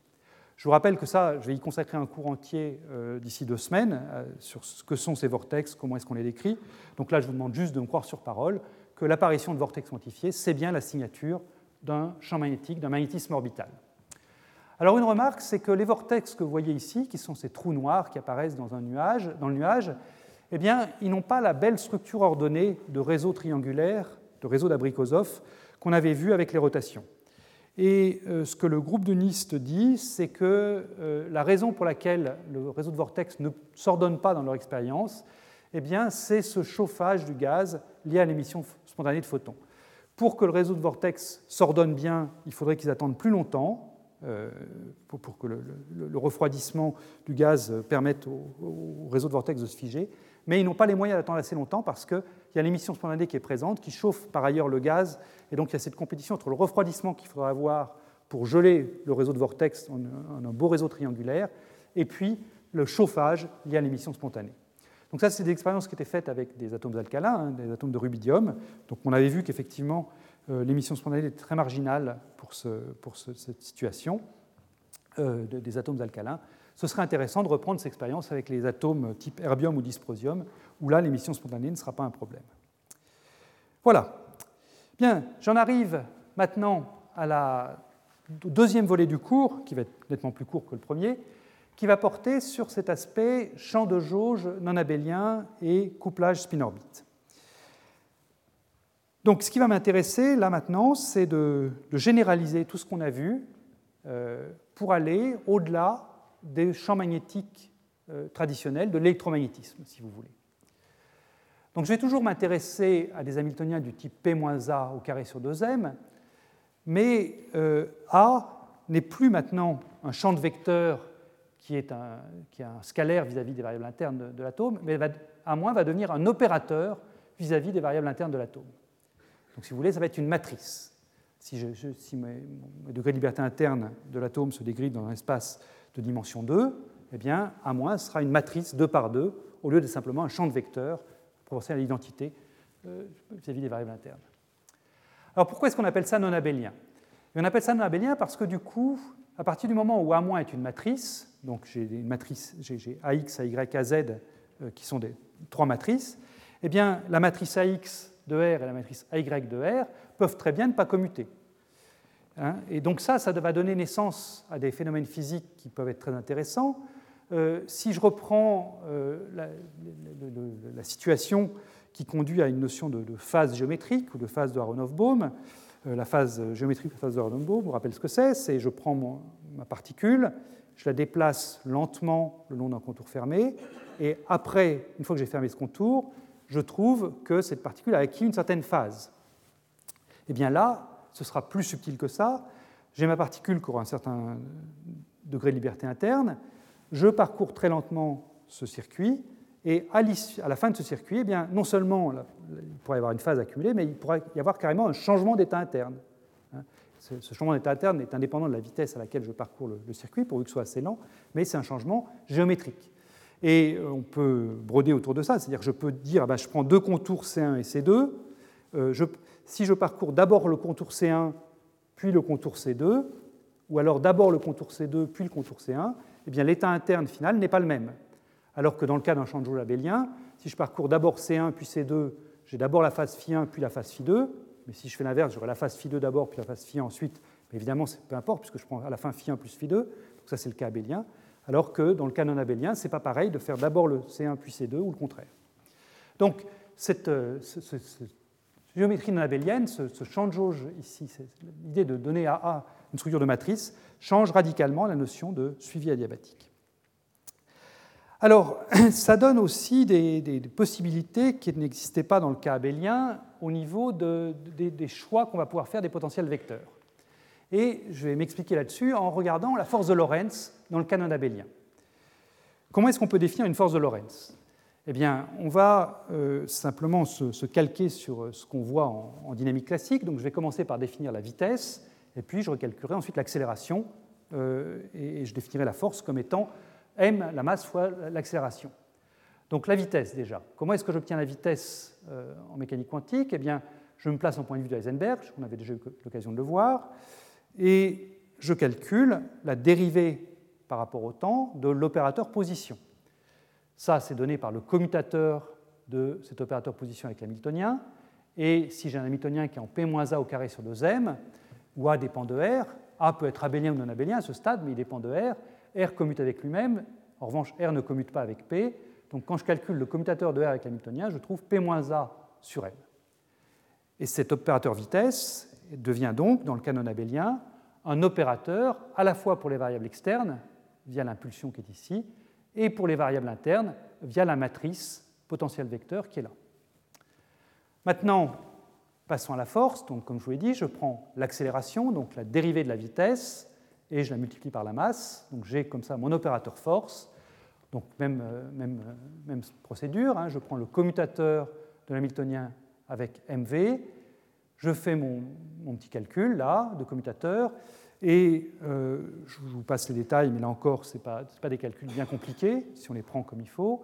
Je vous rappelle que ça, je vais y consacrer un cours entier euh, d'ici deux semaines euh, sur ce que sont ces vortex, comment est-ce qu'on les décrit. Donc là, je vous demande juste de me croire sur parole que l'apparition de vortex quantifiés, c'est bien la signature d'un champ magnétique, d'un magnétisme orbital. Alors une remarque, c'est que les vortex que vous voyez ici, qui sont ces trous noirs qui apparaissent dans, un nuage, dans le nuage, eh bien, ils n'ont pas la belle structure ordonnée de réseau triangulaire, de réseau d'Abrikosov qu'on avait vu avec les rotations. Et euh, ce que le groupe de NIST dit, c'est que euh, la raison pour laquelle le réseau de vortex ne s'ordonne pas dans leur expérience, eh bien, c'est ce chauffage du gaz lié à l'émission spontanée de photons. Pour que le réseau de vortex s'ordonne bien, il faudrait qu'ils attendent plus longtemps, euh, pour, que le, refroidissement du gaz permette au, réseau de vortex de se figer. Mais ils n'ont pas les moyens d'attendre assez longtemps parce qu'il y a l'émission spontanée qui est présente, qui chauffe par ailleurs le gaz et donc il y a cette compétition entre le refroidissement qu'il faudra avoir pour geler le réseau de vortex en un beau réseau triangulaire, et puis le chauffage lié à l'émission spontanée. Donc ça, c'est des expériences qui étaient faites avec des atomes alcalins, hein, des atomes de rubidium. Donc on avait vu qu'effectivement, euh, l'émission spontanée est très marginale pour, cette situation euh, des atomes alcalins. Ce serait intéressant de reprendre cette expérience avec les atomes type herbium ou dysprosium, où là, l'émission spontanée ne sera pas un problème. Voilà. Bien, j'en arrive maintenant à la deuxième volet du cours, qui va être nettement plus court que le premier, qui va porter sur cet aspect champ de jauge non abélien et couplage spin-orbite. Donc, ce qui va m'intéresser là maintenant, c'est de, généraliser tout ce qu'on a vu euh, pour aller au-delà des champs magnétiques euh, traditionnels, de l'électromagnétisme, si vous voulez. Donc je vais toujours m'intéresser à des Hamiltoniens du type P-A au carré sur 2m, mais euh, A n'est plus maintenant un champ de vecteurs qui est un, scalaire vis-à-vis des variables internes de, l'atome, mais va, A- va devenir un opérateur vis-à-vis des variables internes de l'atome. Donc si vous voulez, ça va être une matrice. Si, mes, degrés de liberté interne de l'atome se dégrident dans un espace de dimension 2, eh bien, A- sera une matrice 2 par 2 au lieu de simplement un champ de vecteurs proportionnel à l'identité euh, vis-à-vis des variables internes. Alors pourquoi est-ce qu'on appelle ça non abélien On appelle ça non abélien parce que du coup, à partir du moment où A- est une matrice, donc j'ai une matrice, j'ai AX, AY, AZ euh, qui sont des trois matrices, eh bien la matrice AX de R et la matrice AY de R peuvent très bien ne pas commuter. Hein. et donc ça, ça va donner naissance à des phénomènes physiques qui peuvent être très intéressants. Euh, si je reprends euh, la, situation qui conduit à une notion de, phase géométrique ou de phase de Aronoff-Bohm, la phase géométrique, la phase de Aronoff-Bohm, vous rappelle ce que c'est C'est je prends ma particule, je la déplace lentement le long d'un contour fermé, et après, une fois que j'ai fermé ce contour, je trouve que cette particule a acquis une certaine phase. Et eh bien là, ce sera plus subtil que ça. j'ai ma particule qui aura un certain degré de liberté interne, je parcours très lentement ce circuit, et à, la fin de ce circuit, eh bien, non seulement il pourrait y avoir une phase accumulée, mais il pourrait y avoir carrément un changement d'état interne. Hein. Ce changement d'état interne est indépendant de la vitesse à laquelle je parcours le, circuit, pourvu que ce soit assez lent, mais c'est un changement géométrique. Et euh, on peut broder autour de ça, c'est-à-dire que je peux dire, ah ben, je prends deux contours C1 et C2, euh, si je parcours d'abord le contour C1, puis le contour C2, ou alors d'abord le contour C2, puis le contour C1, eh bien l'état interne final n'est pas le même. Alors que dans le cas d'un changeau abélien, si je parcours d'abord C1 puis C2, j'ai d'abord la phase Phi1 puis la phase Phi2. Mais si je fais l'inverse, j'aurai la phase Phi2 d'abord puis la phase Phi ensuite. Mais évidemment, peu importe puisque je prends à la fin Phi1 plus Phi2. Donc ça, c'est le cas abélien. Alors que dans le cas non abélien, c'est pas pareil de faire d'abord le C1 puis C2 ou le contraire. Donc, cette, euh, géométrie non abélienne, ce, ce change ici, l'idée de donner à A une structure de matrice, change radicalement la notion de suivi adiabatique. Alors, ça donne aussi des, possibilités qui n'existaient pas dans le cas abélien au niveau des choix qu'on va pouvoir faire des potentiels vecteurs. Et je vais m'expliquer là-dessus en regardant la force de Lorentz dans le canon abélien. Comment est-ce qu'on peut définir une force de Lorentz? Eh bien, on va euh, simplement se, calquer sur ce qu'on voit en, dynamique classique. Donc, je vais commencer par définir la vitesse, et puis je recalculerai ensuite l'accélération, euh, et je définirai la force comme étant m, la masse fois l'accélération. Donc la vitesse déjà. Comment est-ce que j'obtiens la vitesse euh, en mécanique quantique? Eh bien, je me place en point de vue de Heisenberg, on avait déjà eu l'occasion de le voir, et je calcule la dérivée par rapport au temps de l'opérateur position. Ça, c'est donné par le commutateur de cet opérateur position avec l'hamiltonien. Et si j'ai un hamiltonien qui est en P-A au carré sur 2m, où A dépend de R, A peut être abélien ou non abélien à ce stade, mais il dépend de R, R commute avec lui-même, en revanche, R ne commute pas avec P. Donc quand je calcule le commutateur de R avec l'hamiltonien, je trouve P-A sur M. Et cet opérateur vitesse devient donc, dans le canon abélien, un opérateur à la fois pour les variables externes, via l'impulsion qui est ici, et pour les variables internes, via la matrice potentiel vecteur qui est là. Maintenant, passons à la force. Donc, comme je vous l'ai dit, je prends l'accélération, donc la dérivée de la vitesse, et je la multiplie par la masse. Donc j'ai comme ça mon opérateur force. Donc même, euh, même, euh, même procédure, hein. je prends le commutateur de l'hamiltonien avec mv, je fais mon, mon, petit calcul là de commutateur, et euh, je vous passe les détails, mais là encore, ce n'est pas, pas, des calculs bien compliqués, si on les prend comme il faut,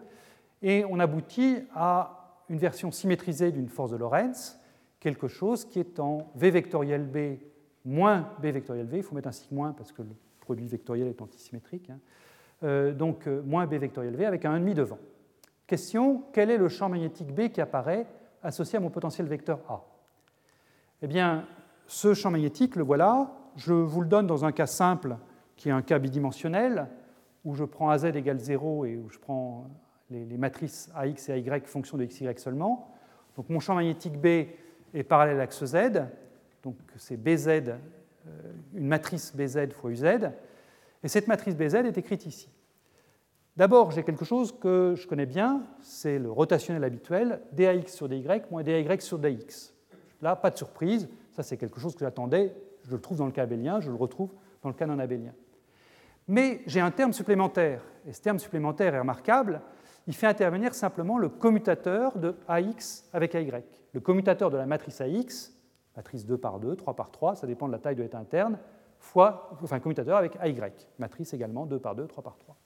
et on aboutit à une version symétrisée d'une force de Lorentz, quelque chose qui est en v vectoriel b moins b vectoriel v, il faut mettre un sigma moins parce que le produit vectoriel est antisymétrique, hein. euh, donc euh, moins b vectoriel v avec un 1,5 devant. Question, quel est le champ magnétique B qui apparaît associé à mon potentiel vecteur A? Eh bien, ce champ magnétique, le voilà, je vous le donne dans un cas simple qui est un cas bidimensionnel, où je prends AZ égale 0 et où je prends les, les matrices AX et AY fonction de XY seulement. Donc mon champ magnétique B est parallèle à l'axe Z, donc c'est BZ, euh, une matrice BZ fois UZ, et cette matrice BZ est écrite ici. D'abord, j'ai quelque chose que je connais bien, c'est le rotationnel habituel, DAX sur DY moins DY sur DX. Là, pas de surprise, ça c'est quelque chose que j'attendais, je le trouve dans le cas abélien, je le retrouve dans le cas non abélien. Mais j'ai un terme supplémentaire, et ce terme supplémentaire est remarquable, il fait intervenir simplement le commutateur de AX avec AY. Le commutateur de la matrice AX, matrice 2 par 2, 3 par 3, ça dépend de la taille de l'état interne, fois, enfin commutateur avec AY, matrice également 2 par 2, 3 par 3.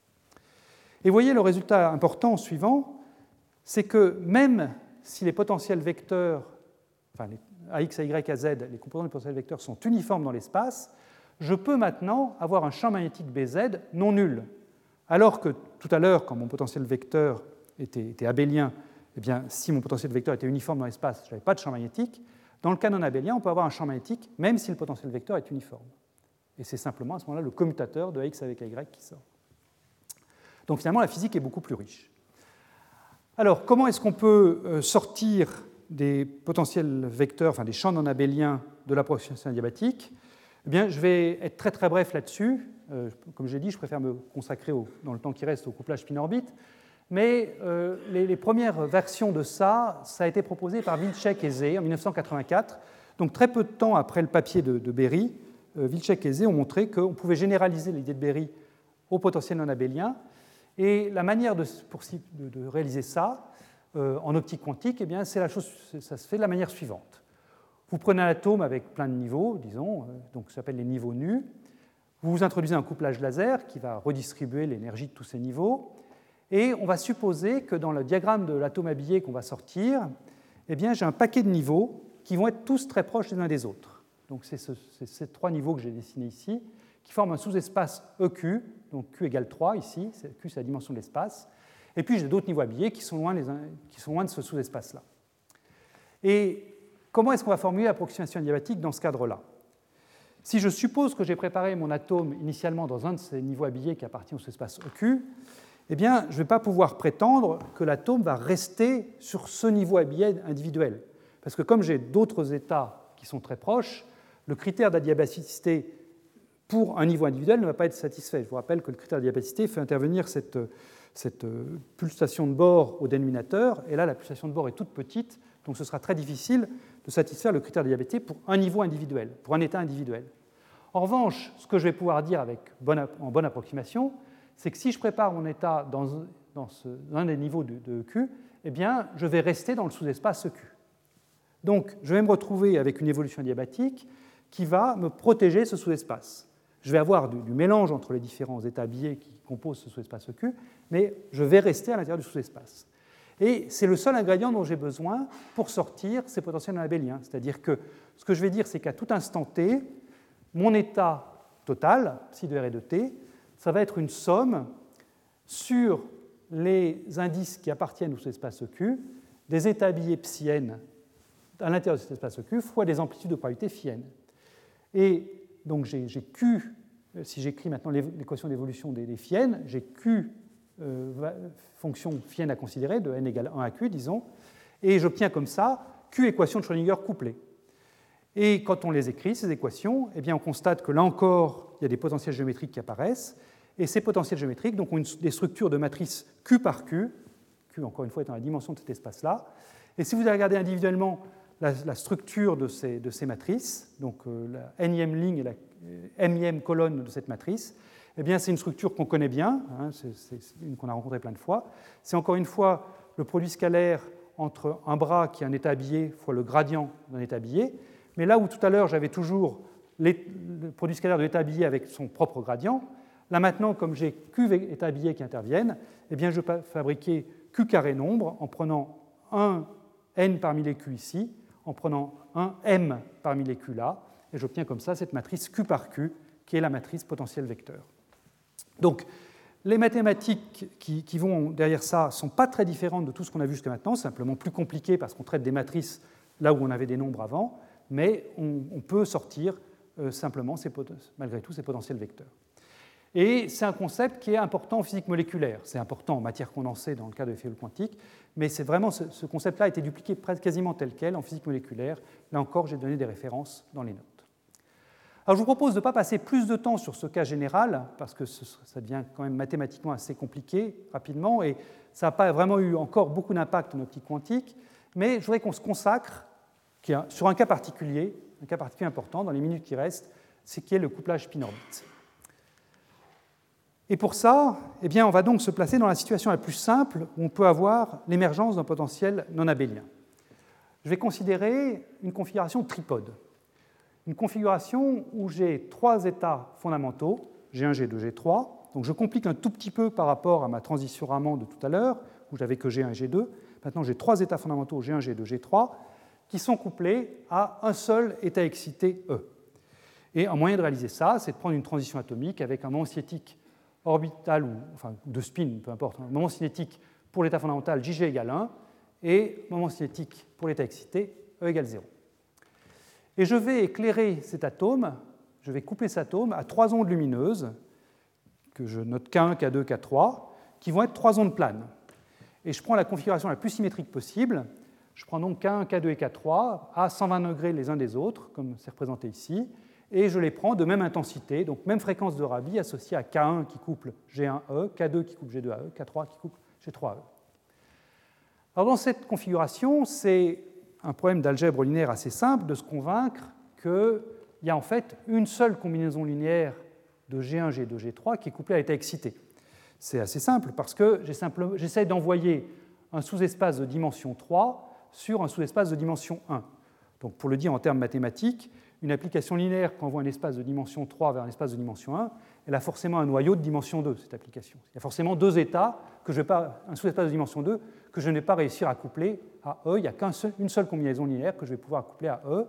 Et vous voyez le résultat important suivant, c'est que même si les potentiels vecteurs, enfin les AX, AY, AZ, les composants des potentiels vecteurs sont uniformes dans l'espace, je peux maintenant avoir un champ magnétique BZ non nul. Alors que tout à l'heure, quand mon potentiel vecteur était, était abélien, eh bien, si mon potentiel vecteur était uniforme dans l'espace, je n'avais pas de champ magnétique. Dans le canon abélien, on peut avoir un champ magnétique même si le potentiel vecteur est uniforme. Et c'est simplement à ce moment-là le commutateur de x avec y qui sort. Donc finalement, la physique est beaucoup plus riche. Alors, comment est-ce qu'on peut euh, sortir des potentiels vecteurs, enfin des champs non abéliens de l'approximation adiabatique? Eh bien, je vais être très très bref là-dessus. Euh, comme j'ai dit, je préfère me consacrer dans le temps qui reste au couplage spin-orbite. Mais euh, les, premières versions de ça, ça a été proposé par Wilczek et Zé en 1984, donc très peu de temps après le papier de, Berry, Vilcek et Zé ont montré qu'on pouvait généraliser l'idée de Berry au potentiel non abélien. Et la manière de, réaliser ça en optique quantique, eh bien, la chose, ça se fait de la manière suivante. Vous prenez un atome avec plein de niveaux, disons, donc ça s'appelle les niveaux nus. Vous introduisez un couplage laser qui va redistribuer l'énergie de tous ces niveaux. Et on va supposer que dans le diagramme de l'atome habillé qu'on va sortir, eh j'ai un paquet de niveaux qui vont être tous très proches les uns des autres. Donc c'est ces trois niveaux que j'ai dessinés ici, qui forment un sous-espace EQ, donc Q égale 3 ici, Q c'est la dimension de l'espace. Et puis j'ai d'autres niveaux habillés qui sont loin, les qui sont loin de ce sous-espace-là. Et comment est-ce qu'on va formuler l'approximation adiabatique dans ce cadre-là? Si je suppose que j'ai préparé mon atome initialement dans un de ces niveaux habillés qui appartient au sous-espace EQ, eh bien, je ne vais pas pouvoir prétendre que l'atome va rester sur ce niveau individuel. Parce que comme j'ai d'autres états qui sont très proches, le critère d'adiabacité pour un niveau individuel ne va pas être satisfait. Je vous rappelle que le critère d'adiabacité fait intervenir cette, cette pulsation de bord au dénominateur, et là, la pulsation de bord est toute petite, donc ce sera très difficile de satisfaire le critère d'adiabacité pour un niveau individuel, pour un état individuel. En revanche, ce que je vais pouvoir dire avec en bonne approximation, c'est que si je prépare mon état dans, un des niveaux de, Q, eh bien, je vais rester dans le sous-espace Q. Donc, je vais me retrouver avec une évolution adiabatique qui va me protéger ce sous-espace. Je vais avoir du, mélange entre les différents états biais qui composent ce sous-espace Q, mais je vais rester à l'intérieur du sous-espace. Et c'est le seul ingrédient dont j'ai besoin pour sortir ces potentiels abéliens. C'est-à-dire que ce que je vais dire, c'est qu'à tout instant t, mon état total, psi de R et de t, ça va être une somme sur les indices qui appartiennent au cet espace Q des états billets psi n à l'intérieur de cet espace Q fois des amplitudes de probabilité phi n. Et donc j'ai Q, si j'écris maintenant l'équation d'évolution des, des phi n, j'ai Q euh, fonction phi n à considérer de n égale 1 à Q, disons, et j'obtiens comme ça Q équation de Schrödinger couplée. Et quand on les écrit, ces équations, eh bien on constate que là encore, il y a des potentiels géométriques qui apparaissent, et ces potentiels géométriques donc, ont des structures de matrice Q par Q, Q encore une fois étant la dimension de cet espace-là. Et si vous regardez individuellement la, structure de ces, matrices, donc euh, la nème ligne et la mième colonne de cette matrice, eh bien c'est une structure qu'on connaît bien, hein, c'est une qu'on a rencontrée plein de fois. C'est encore une fois le produit scalaire entre un bras qui est un état habillé fois le gradient d'un état habillé. Mais là où tout à l'heure j'avais toujours le produit scalaire de l'état habillé avec son propre gradient, Là maintenant, comme j'ai Q habillés qui interviennent, eh bien, je peux fabriquer Q carré nombre en prenant un n parmi les Q ici, en prenant un m parmi les Q là, et j'obtiens comme ça cette matrice Q par Q, qui est la matrice potentielle vecteur. Donc, les mathématiques qui, vont derrière ça ne sont pas très différentes de tout ce qu'on a vu jusqu'à maintenant, simplement plus compliquées parce qu'on traite des matrices là où on avait des nombres avant, mais on, peut sortir euh, simplement, malgré tout, ces potentiels vecteurs. Et c'est un concept qui est important en physique moléculaire. C'est important en matière condensée dans le cas de l'effet quantique, mais c'est vraiment ce, concept-là a été dupliqué quasiment tel quel en physique moléculaire. Là encore, j'ai donné des références dans les notes. Alors, je vous propose de ne pas passer plus de temps sur ce cas général, parce que ça devient quand même mathématiquement assez compliqué rapidement, et ça n'a pas vraiment eu encore beaucoup d'impact en optique quantique, mais je voudrais qu'on se consacre sur un cas particulier, un cas particulier important dans les minutes qui restent, c'est qui est le couplage spin-orbite. Et pour ça, eh bien, on va donc se placer dans la situation la plus simple où on peut avoir l'émergence d'un potentiel non abélien. Je vais considérer une configuration tripode. Une configuration où j'ai trois états fondamentaux, G1, G2, G3. Donc je complique un tout petit peu par rapport à ma transition Raman de tout à l'heure, où j'avais que G1 et G2. Maintenant, j'ai trois états fondamentaux, G1, G2, G3, qui sont couplés à un seul état excité E. Et un moyen de réaliser ça, c'est de prendre une transition atomique avec un moment orbital, ou enfin de spin, peu importe, un moment cinétique pour l'état fondamental JG égale 1 et moment cinétique pour l'état excité E égale 0. Et je vais éclairer cet atome, je vais couper cet atome à trois ondes lumineuses, que je note K1, K2, K3, qui vont être trois ondes planes. Et je prends la configuration la plus symétrique possible. Je prends donc K1, K2 et K3 à 120 degrés les uns des autres, comme c'est représenté ici, et je les prends de même intensité, donc même fréquence de Rabi associée à K1 qui couple G1E, K2 qui couple G2AE, K3 qui couple G3AE. Alors dans cette configuration, c'est un problème d'algèbre linéaire assez simple de se convaincre que il y a en fait une seule combinaison linéaire de G1, G2, G3 qui est couplée à l'état excité. C'est assez simple parce que j'essaie d'envoyer un sous-espace de dimension 3 sur un sous-espace de dimension 1. Donc pour le dire en termes mathématiques, une application linéaire qui envoie un espace de dimension 3 vers un espace de dimension 1, elle a forcément un noyau de dimension 2, cette application. Il y a forcément deux états, que je pas, un sous-espace de dimension 2, que je ne vais pas réussir à coupler à E. Il n'y a qu'une seule combinaison linéaire que je vais pouvoir coupler à E.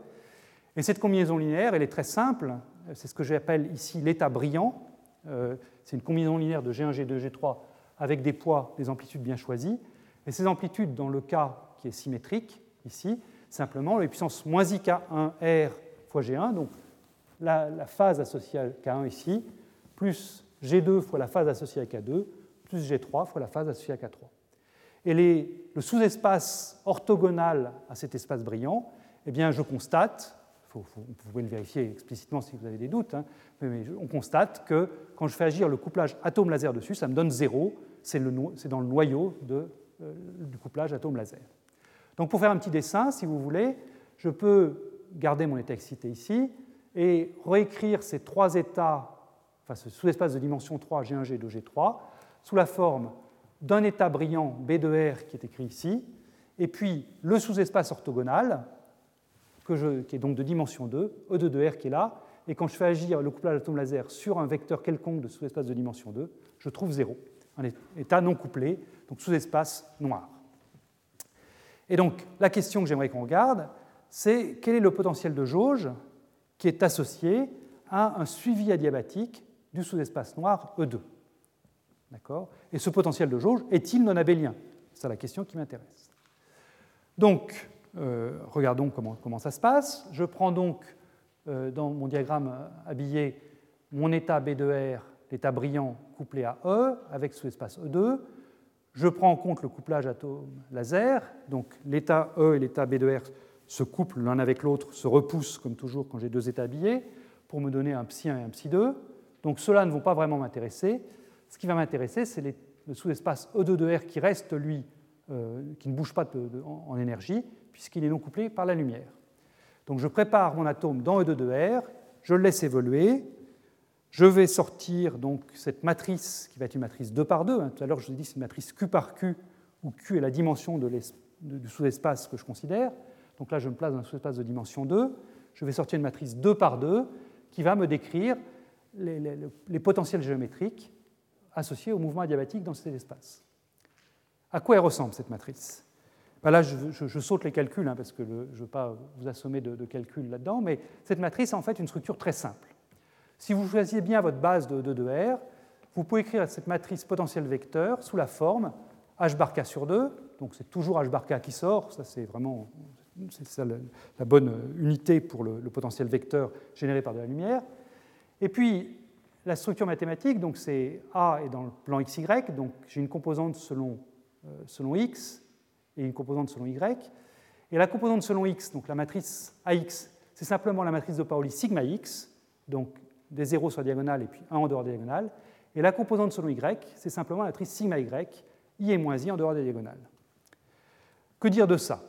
Et cette combinaison linéaire, elle est très simple. C'est ce que j'appelle ici l'état brillant. Euh, c'est une combinaison linéaire de G1, G2, G3 avec des poids, des amplitudes bien choisies. Et ces amplitudes, dans le cas qui est symétrique, ici, simplement les puissances moins ik1r fois G1, donc la, phase associée à K1 ici, plus G2 fois la phase associée à K2, plus G3 fois la phase associée à K3. Et le sous-espace orthogonal à cet espace brillant, eh bien, je constate, vous pouvez le vérifier explicitement si vous avez des doutes, hein, mais on constate que quand je fais agir le couplage atome-laser dessus, ça me donne 0, c'est dans le noyau euh, du couplage atome-laser. Donc pour faire un petit dessin, si vous voulez, je peux garder mon état excité ici et réécrire ces trois états, enfin ce sous-espace de dimension 3, G1, G2, G3, sous la forme d'un état brillant B de R qui est écrit ici, et puis le sous-espace orthogonal, qui est donc de dimension 2, E2 de R qui est là, et quand je fais agir le couplage atome laser sur un vecteur quelconque de sous-espace de dimension 2, je trouve 0, un état non couplé, donc sous-espace noir. Et donc la question que j'aimerais qu'on regarde, c'est quel est le potentiel de jauge qui est associé à un suivi adiabatique du sous-espace noir E2. D'accord? Et ce potentiel de jauge est-il non abélien C'est la question qui m'intéresse. Donc, euh, regardons comment, ça se passe. Je prends donc euh, dans mon diagramme habillé mon état B de R, l'état brillant couplé à E, avec sous-espace E2. Je prends en compte le couplage atome-laser, donc l'état E et l'état B de R se couplent l'un avec l'autre, se repoussent comme toujours quand j'ai deux états habillés, pour me donner un psi 1 et un psi 2. Donc ceux-là ne vont pas vraiment m'intéresser. Ce qui va m'intéresser, c'est le sous-espace E2 de R qui reste, lui, euh, qui ne bouge pas en, énergie, puisqu'il est non couplé par la lumière. Donc je prépare mon atome dans E2 de R, je le laisse évoluer, je vais sortir donc cette matrice qui va être une matrice 2 par 2. Hein. Tout à l'heure, je vous ai dit c'est une matrice Q par Q, où Q est la dimension du sous-espace que je considère. Donc là, je me place dans un sous-espace de dimension 2. Je vais sortir une matrice 2 par 2 qui va me décrire les, potentiels géométriques associés au mouvement adiabatique dans cet espace. À quoi elle ressemble cette matrice? Ben Là, je, saute les calculs hein, parce que je ne veux pas vous assommer de, calculs là-dedans, mais cette matrice est en fait une structure très simple. Si vous choisissez bien votre base de, de, R, vous pouvez écrire cette matrice potentielle vecteur sous la forme h bar k sur 2, donc c'est toujours h bar k qui sort, ça c'est vraiment ça, la, bonne unité pour le, potentiel vecteur généré par de la lumière. Et puis la structure mathématique, donc c'est A est dans le plan xy, donc j'ai une composante selon, euh, selon x et une composante selon y. Et la composante selon x, donc la matrice AX, c'est simplement la matrice de Pauli sigma x, donc des zéros sur la diagonale et puis un en dehors de la diagonale. Et la composante selon y, c'est simplement la matrice sigma y, i et moins i en dehors des diagonales. Que dire de ça?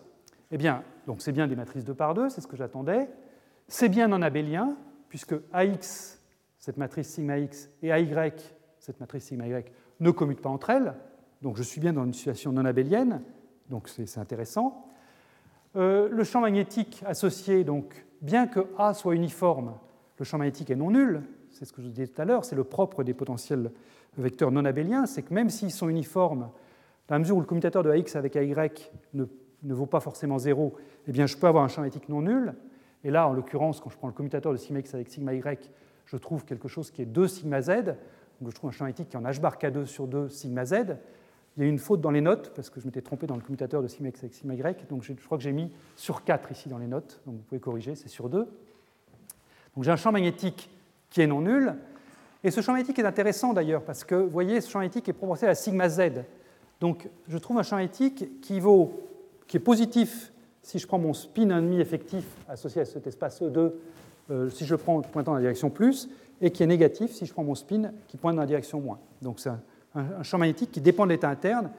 Eh bien, donc c'est bien des matrices 2 par 2, c'est ce que j'attendais. C'est bien non abélien, puisque AX, cette matrice sigma x, et AY, cette matrice sigma y, ne commutent pas entre elles. Donc je suis bien dans une situation non abélienne, donc c'est intéressant. Euh, le champ magnétique associé, donc, bien que A soit uniforme, le champ magnétique est non nul, c'est ce que je vous disais tout à l'heure, c'est le propre des potentiels vecteurs non abéliens, c'est que même s'ils sont uniformes, dans la mesure où le commutateur de AX avec AY ne, ne vaut pas forcément 0, eh bien je peux avoir un champ magnétique non nul. Et là, en l'occurrence, quand je prends le commutateur de sigma avec sigma y, je trouve quelque chose qui est 2 sigma z, donc je trouve un champ magnétique qui est en h bar k2 sur 2 sigma z. Il y a une faute dans les notes, parce que je m'étais trompé dans le commutateur de sigma x avec sigma y, donc je crois que j'ai mis sur 4 ici dans les notes, donc vous pouvez corriger, c'est sur 2. Donc j'ai un champ magnétique qui est non nul. Et ce champ magnétique est intéressant d'ailleurs parce que vous voyez, ce champ magnétique est proportionnel à sigma z. Donc je trouve un champ magnétique qui, vaut, qui est positif si je prends mon spin 1,5 effectif associé à cet espace E2, euh, si je prends pointant dans la direction plus, et qui est négatif si je prends mon spin qui pointe dans la direction moins. Donc c'est un, champ magnétique qui dépend de l'état interne.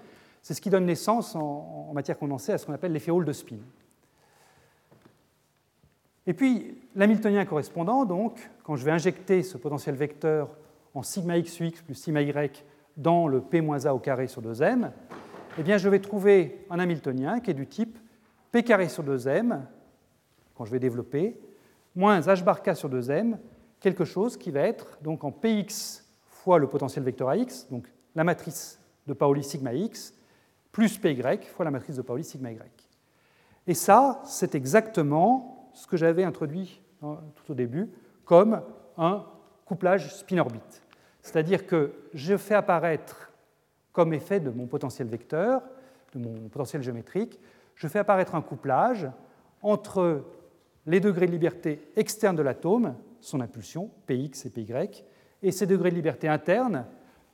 C'est ce qui donne naissance en, matière condensée à ce qu'on appelle l'effet Hall de spin. Et puis, l'hamiltonien correspondant, donc, quand je vais injecter ce potentiel vecteur en sigma x x plus sigma y dans le p-a au carré sur 2m, eh bien, je vais trouver un hamiltonien qui est du type p carré sur 2m, quand je vais développer, moins h bar k sur 2m, quelque chose qui va être donc en px fois le potentiel vecteur ax, donc la matrice de Pauli sigma x, plus py fois la matrice de Pauli sigma y. Et ça, c'est exactement ce que j'avais introduit hein, tout au début comme un couplage spin-orbite. C'est-à-dire que je fais apparaître, comme effet de mon potentiel vecteur, de mon potentiel géométrique, je fais apparaître un couplage entre les degrés de liberté externes de l'atome, son impulsion, Px et Py, et ces degrés de liberté internes,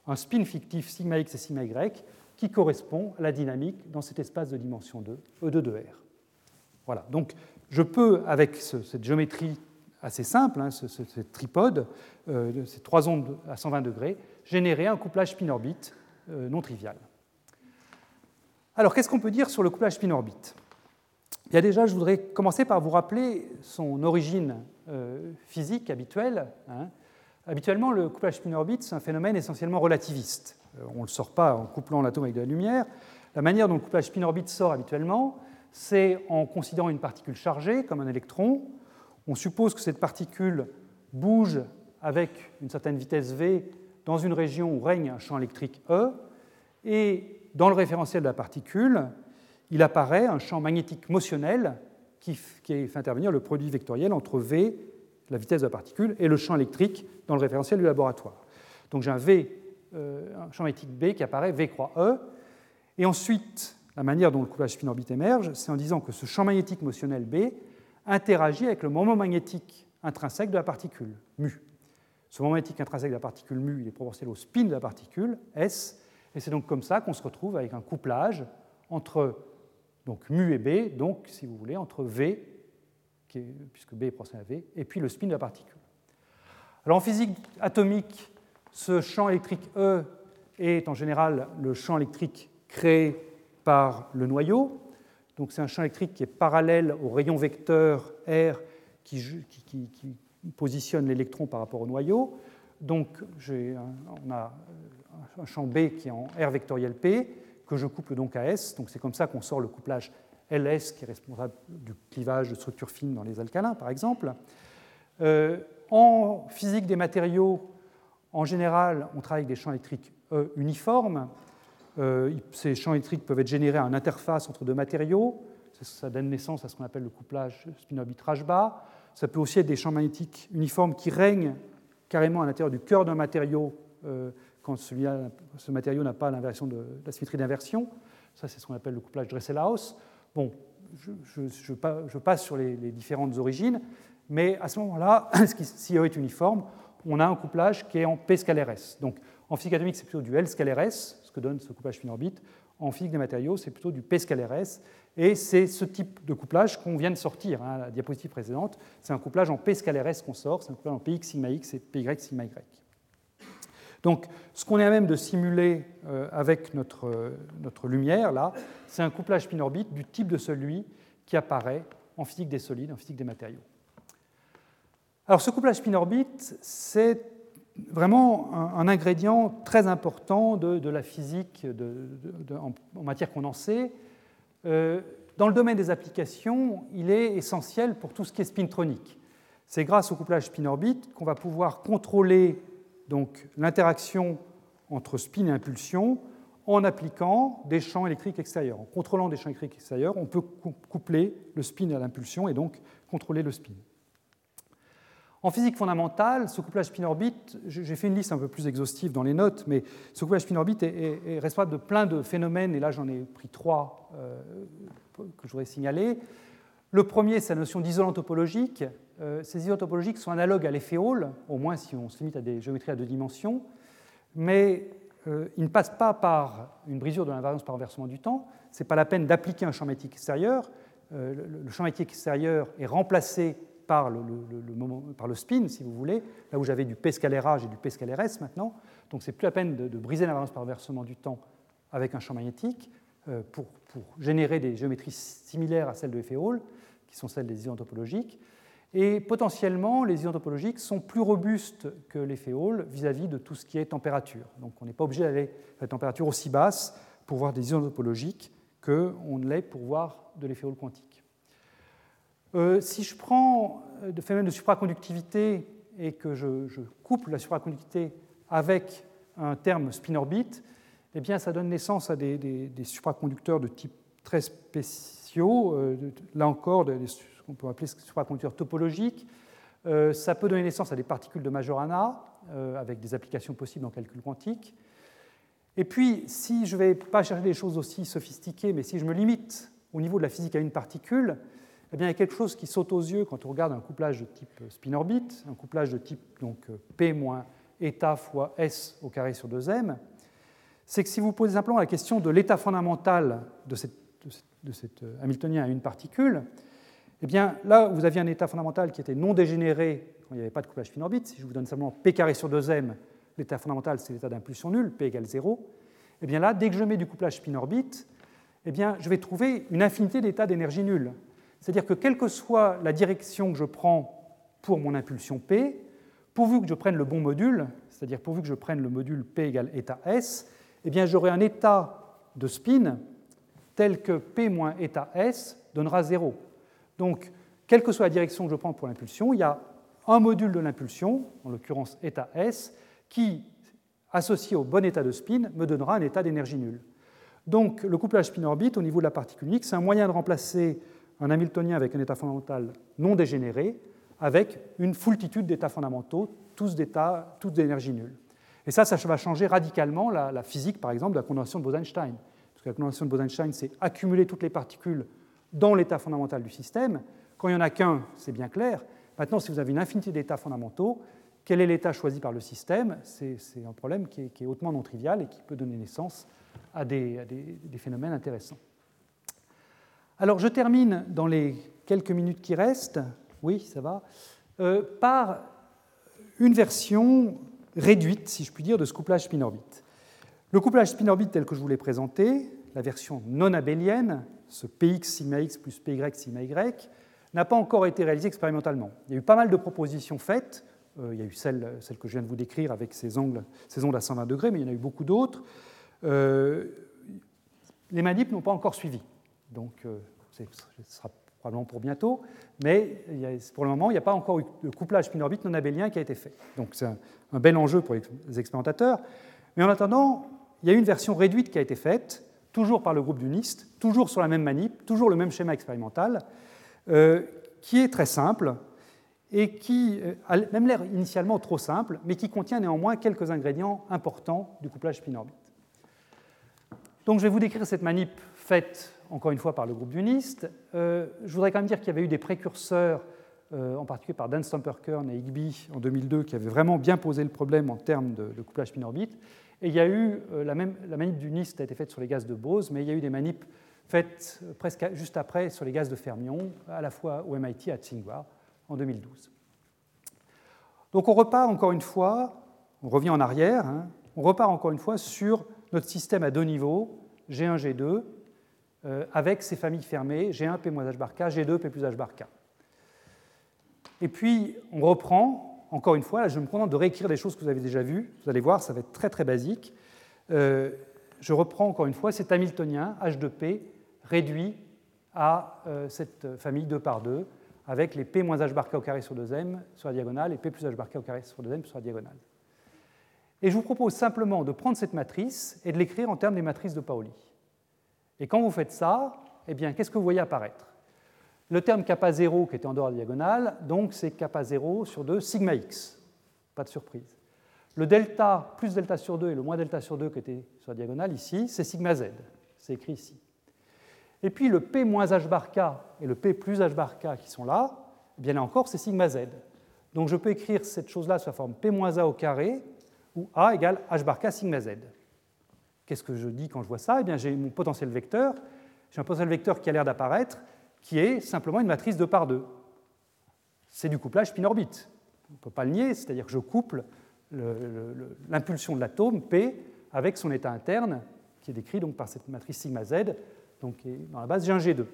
un spin fictif sigma x et sigma y, qui correspond à la dynamique dans cet espace de dimension 2, E de 2R. Voilà, donc je peux, avec cette géométrie assez simple, hein, ce, tripode, euh, ces trois ondes à 120 degrés, générer un couplage spin-orbite non trivial. Alors, qu'est-ce qu'on peut dire sur le couplage spin-orbite a déjà, je voudrais commencer par vous rappeler son origine euh, physique habituelle. Hein. Habituellement, le couplage spin-orbite, c'est un phénomène essentiellement relativiste. on ne le sort pas en couplant l'atome avec de la lumière. La manière dont le couplage spin-orbite sort habituellement, c'est en considérant une particule chargée, comme un électron, on suppose que cette particule bouge avec une certaine vitesse v dans une région où règne un champ électrique E, et dans le référentiel de la particule, il apparaît un champ magnétique motionnel qui, fait intervenir le produit vectoriel entre v, la vitesse de la particule, et le champ électrique dans le référentiel du laboratoire. Donc j'ai un V, euh, un champ magnétique B qui apparaît V croix E, et ensuite la manière dont le couplage spin-orbite émerge, c'est en disant que ce champ magnétique motionnel B interagit avec le moment magnétique intrinsèque de la particule, mu. Ce moment magnétique intrinsèque de la particule mu est proportionnel au spin de la particule, S, et c'est donc comme ça qu'on se retrouve avec un couplage entre donc, mu et B, donc si vous voulez, entre V, puisque B est proportionnel à V, et puis le spin de la particule. Alors en physique atomique, ce champ électrique E est en général le champ électrique créé par le noyau. Donc c'est un champ électrique qui est parallèle au rayon vecteur R qui, positionne l'électron par rapport au noyau. Donc on a un champ B qui est en R vectoriel P que je couple donc à S. Donc c'est comme ça qu'on sort le couplage LS qui est responsable du clivage de structures fines dans les alcalins par exemple. Euh, en physique des matériaux, en général, on travaille avec des champs électriques E uniformes. Euh, ces champs électriques peuvent être générés à une interface entre deux matériaux. Ça donne naissance à ce qu'on appelle le couplage spin-orbite bas. Ça peut aussi être des champs magnétiques uniformes qui règnent carrément à l'intérieur du cœur d'un matériau euh, quand ce matériau n'a pas l'inversion de, la symétrie d'inversion. Ça, c'est ce qu'on appelle le couplage Dresselhaus. Bon, je, passe sur les, différentes origines, mais à ce moment-là, si E est uniforme, on a un couplage qui est en P scalaire S. Donc, en physique atomique, c'est plutôt du L scalaire S, ce que donne ce couplage spin-orbite. En physique des matériaux, c'est plutôt du P scalaire S. Et c'est ce type de couplage qu'on vient de sortir, hein, la diapositive précédente. C'est un couplage en P scalaire S qu'on sort, c'est un couplage en PX sigma X et PY sigma Y. Donc, ce qu'on est à même de simuler euh, avec notre, euh, notre lumière, là, c'est un couplage spin-orbite du type de celui qui apparaît en physique des solides, en physique des matériaux. Alors, ce couplage spin-orbite, c'est vraiment un, ingrédient très important de, la physique en, matière condensée. Euh, dans le domaine des applications, il est essentiel pour tout ce qui est spintronique. C'est grâce au couplage spin-orbite qu'on va pouvoir contrôler l'interaction entre spin et impulsion en appliquant des champs électriques extérieurs. En contrôlant des champs électriques extérieurs, on peut coupler le spin à l'impulsion et donc contrôler le spin. En physique fondamentale, ce couplage spin-orbite, j'ai fait une liste un peu plus exhaustive dans les notes, mais ce couplage spin-orbite est, responsable de plein de phénomènes, et là j'en ai pris trois euh, que je voudrais signaler. Le premier, c'est la notion d'isolant topologique. Euh, ces isolants topologiques sont analogues à l'effet Hall, au moins si on se limite à des géométries à deux dimensions, mais euh, ils ne passent pas par une brisure de l'invariance par renversement du temps. Ce n'est pas la peine d'appliquer un champ magnétique extérieur. le, le champ magnétique extérieur est remplacé par le, spin, si vous voulez, là où j'avais du P scalaire j'ai du P S maintenant. Donc c'est plus la peine de, briser l'invariance par renversement du temps avec un champ magnétique euh, pour, générer des géométries similaires à celles de Hall, qui sont celles des ions topologiques. Et potentiellement, les ions topologiques sont plus robustes que les féoles vis-à-vis de tout ce qui est température. Donc on n'est pas obligé d'aller à la température aussi basse pour voir des ions topologiques qu'on l'est pour voir de l'effet quantique. Euh, si je prends le euh, phénomène de supraconductivité et que je, couple la supraconductivité avec un terme spin-orbite, eh bien, ça donne naissance à des, supraconducteurs de type très spéciaux, euh, là encore, ce qu'on peut appeler supraconducteurs topologiques. ça peut donner naissance à des particules de Majorana, avec des applications possibles en calcul quantique. Et puis, si je ne vais pas chercher des choses aussi sophistiquées, mais si je me limite au niveau de la physique à une particule, eh bien, il y a quelque chose qui saute aux yeux quand on regarde un couplage de type spin-orbite, un couplage de type donc, P moins état fois S au carré sur 2m, c'est que si vous posez simplement la question de l'état fondamental de, cet euh, Hamiltonien à une particule, eh bien, là, vous aviez un état fondamental qui était non dégénéré quand il n'y avait pas de couplage spin-orbite. Si je vous donne simplement P carré sur 2m, l'état fondamental, c'est l'état d'impulsion nulle, P égale 0. Eh bien là, dès que je mets du couplage spin-orbite, eh bien, je vais trouver une infinité d'états d'énergie nulle. C'est-à-dire que quelle que soit la direction que je prends pour mon impulsion P, pourvu que je prenne le bon module, c'est-à-dire pourvu que je prenne le module P égale état S, eh bien j'aurai un état de spin tel que P moins état S donnera 0. Donc, quelle que soit la direction que je prends pour l'impulsion, il y a un module de l'impulsion, en l'occurrence état S, qui, associé au bon état de spin, me donnera un état d'énergie nulle. Donc le couplage spin-orbite au niveau de la particule unique, c'est un moyen de remplacer un Hamiltonien avec un état fondamental non dégénéré avec une foultitude d'états fondamentaux, tous d'énergie nulle. Et ça, ça va changer radicalement la, physique, par exemple, de la condensation de Bose-Einstein. Parce que la condensation de Bose-Einstein, c'est accumuler toutes les particules dans l'état fondamental du système. Quand il n'y en a qu'un, c'est bien clair. Maintenant, si vous avez une infinité d'états fondamentaux, quel est l'état choisi par le système? C'est un problème qui est, hautement non trivial et qui peut donner naissance à des, phénomènes intéressants. Alors je termine dans les quelques minutes qui restent, oui, ça va, euh, par une version réduite, si je puis dire, de ce couplage spin-orbite. Le couplage spin-orbite tel que je vous l'ai présenté, la version non abélienne, ce px sigma x plus py sigma y, n'a pas encore été réalisé expérimentalement. Il y a eu pas mal de propositions faites, euh, il y a eu celle, que je viens de vous décrire avec ces, ondes à 120 degrés, mais il y en a eu beaucoup d'autres. Euh, les manips n'ont pas encore suivi. Donc, euh, ce sera probablement pour bientôt, mais pour le moment, il n'y a pas encore eu de couplage spin-orbite non abélien qui a été fait. Donc, c'est un, bel enjeu pour les expérimentateurs. Mais en attendant, il y a une version réduite qui a été faite, toujours par le groupe du NIST, toujours sur la même manip, toujours le même schéma expérimental, qui est très simple et qui euh, a même l'air initialement trop simple, mais qui contient néanmoins quelques ingrédients importants du couplage spin-orbite. Donc je vais vous décrire cette manip faite encore une fois par le groupe du NIST. Euh, je voudrais quand même dire qu'il y avait eu des précurseurs, euh, en particulier par Dan Stamperkern et Higby en 2002, qui avaient vraiment bien posé le problème en termes de, couplage spin-orbite. Et il y a eu, la, même, la manip du NIST a été faite sur les gaz de Bose, mais il y a eu des manips faites presque juste après sur les gaz de fermion, à la fois au MIT à Tsinghua en 2012. Donc on repart encore une fois, on revient en arrière, hein, on repart encore une fois sur notre système à deux niveaux, G1, G2, euh, avec ses familles fermées, G1, P H bar K, G2, P plus H bar K. Et puis on reprend, encore une fois, là, je me contente de réécrire des choses que vous avez déjà vues, vous allez voir, ça va être très très basique. Euh, je reprends encore une fois cet Hamiltonien, H2P, réduit à euh, cette famille 2 par 2, avec les P moins H bar K au carré sur 2m sur la diagonale et P plus H bar K au carré sur 2m sur la diagonale. Et je vous propose simplement de prendre cette matrice et de l'écrire en termes des matrices de Pauli. Et quand vous faites ça, eh bien, qu'est-ce que vous voyez apparaître? Le terme kappa 0 qui était en dehors de la diagonale, donc c'est kappa 0 sur 2 sigma x. Pas de surprise. Le delta plus delta sur 2 et le moins delta sur 2 qui était sur la diagonale ici, c'est sigma z. C'est écrit ici. Et puis le P moins H bar K et le P plus H bar K qui sont là, eh bien là encore, c'est sigma Z. Donc je peux écrire cette chose-là sous la forme P moins A au carré, où A égale H bar K sigma Z. Qu'est-ce que je dis quand je vois ça? Eh bien j'ai mon potentiel vecteur, j'ai un potentiel vecteur qui a l'air d'apparaître, qui est simplement une matrice 2 par 2. C'est du couplage spin-orbite. On ne peut pas le nier, c'est-à-dire que je couple l'impulsion de l'atome P avec son état interne, qui est décrit donc par cette matrice sigma Z, donc dans la base j'ai un G2.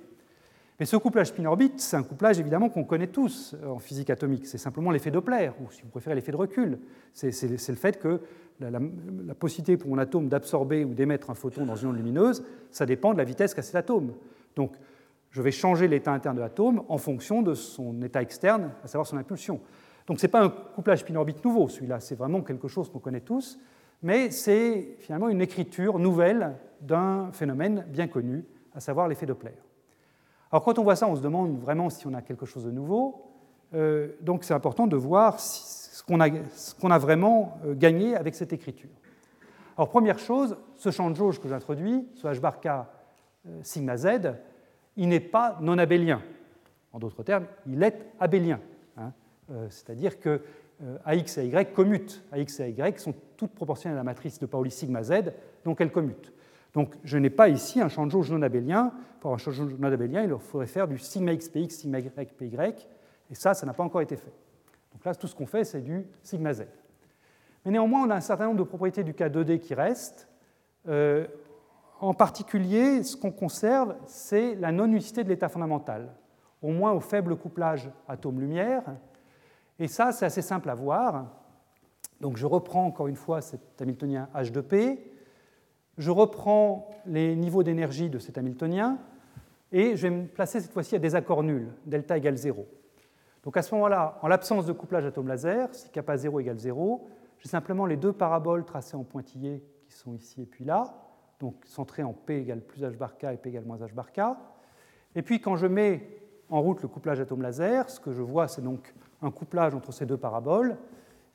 Mais ce couplage spin-orbite, c'est un couplage évidemment qu'on connaît tous en physique atomique. C'est simplement l'effet Doppler, ou si vous préférez l'effet de recul. C'est le fait que la, possibilité pour un atome d'absorber ou d'émettre un photon dans une onde lumineuse, ça dépend de la vitesse qu'a cet atome. Donc, je vais changer l'état interne de l'atome en fonction de son état externe, à savoir son impulsion. Donc, ce n'est pas un couplage spin-orbite nouveau, celui-là, c'est vraiment quelque chose qu'on connaît tous, mais c'est finalement une écriture nouvelle d'un phénomène bien connu, à savoir l'effet Doppler. Alors, quand on voit ça, on se demande vraiment si on a quelque chose de nouveau. Euh, donc, c'est important de voir ce qu'on a, vraiment euh, gagné avec cette écriture. Alors, première chose, ce champ de jauge que j'introduis, ce h bar k euh, sigma z, il n'est pas non abélien. En d'autres termes, il est abélien. Hein. C'est-à-dire que AX et Y commutent. AX et Y sont toutes proportionnelles à la matrice de Pauli sigma Z, donc elles commutent. Donc je n'ai pas ici un champ de jauge non abélien. Pour un champ de jauge non abélien, il faudrait faire du sigma xpx, sigma ypy, et ça, ça n'a pas encore été fait. Donc là, tout ce qu'on fait, c'est du sigma z. Mais néanmoins, on a un certain nombre de propriétés du cas 2D qui restent. Euh, en particulier, ce qu'on conserve, c'est la non-unicité de l'état fondamental, au moins au faible couplage atome-lumière. Et ça, c'est assez simple à voir. Donc je reprends encore une fois cet Hamiltonien H2P je reprends les niveaux d'énergie de cet Hamiltonien et je vais me placer cette fois-ci à des accords nuls, delta égale 0. Donc à ce moment-là, en l'absence de couplage atome-laser, si kappa 0 égale 0, j'ai simplement les deux paraboles tracées en pointillés qui sont ici et puis là, donc centrées en P égale plus H bar K et P égale moins H bar K. Et puis quand je mets en route le couplage atome-laser, ce que je vois, c'est donc un couplage entre ces deux paraboles.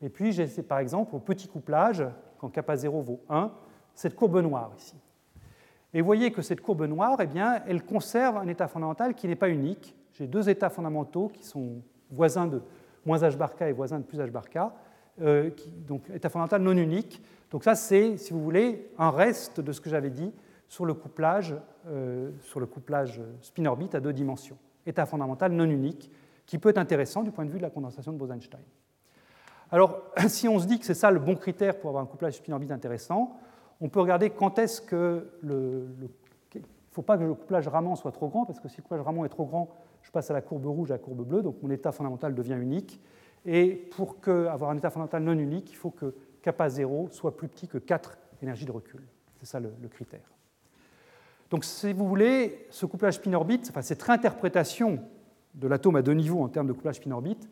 Et puis j'ai par exemple au petit couplage, quand kappa 0 vaut 1, cette courbe noire ici. Et vous voyez que cette courbe noire, eh bien, elle conserve un état fondamental qui n'est pas unique. J'ai deux états fondamentaux qui sont voisins de moins h bar k et voisins de plus h bar k, euh, donc état fondamental non unique. Donc ça, c'est, si vous voulez, un reste de ce que j'avais dit sur le couplage, euh, sur le couplage spin-orbite à deux dimensions. État fondamental non unique, qui peut être intéressant du point de vue de la condensation de Bose-Einstein. Alors, si on se dit que c'est ça le bon critère pour avoir un couplage spin-orbite intéressant, on peut regarder quand est-ce que le. Il ne faut pas que le couplage Raman soit trop grand, parce que si le couplage Raman est trop grand, je passe à la courbe rouge, à la courbe bleue, donc mon état fondamental devient unique. Et pour avoir un état fondamental non unique, il faut que kappa 0 soit plus petit que 4 énergies de recul. C'est ça le, critère. Donc, si vous voulez, ce couplage spin-orbite, enfin, cette réinterprétation de l'atome à deux niveaux en termes de couplage spin-orbite,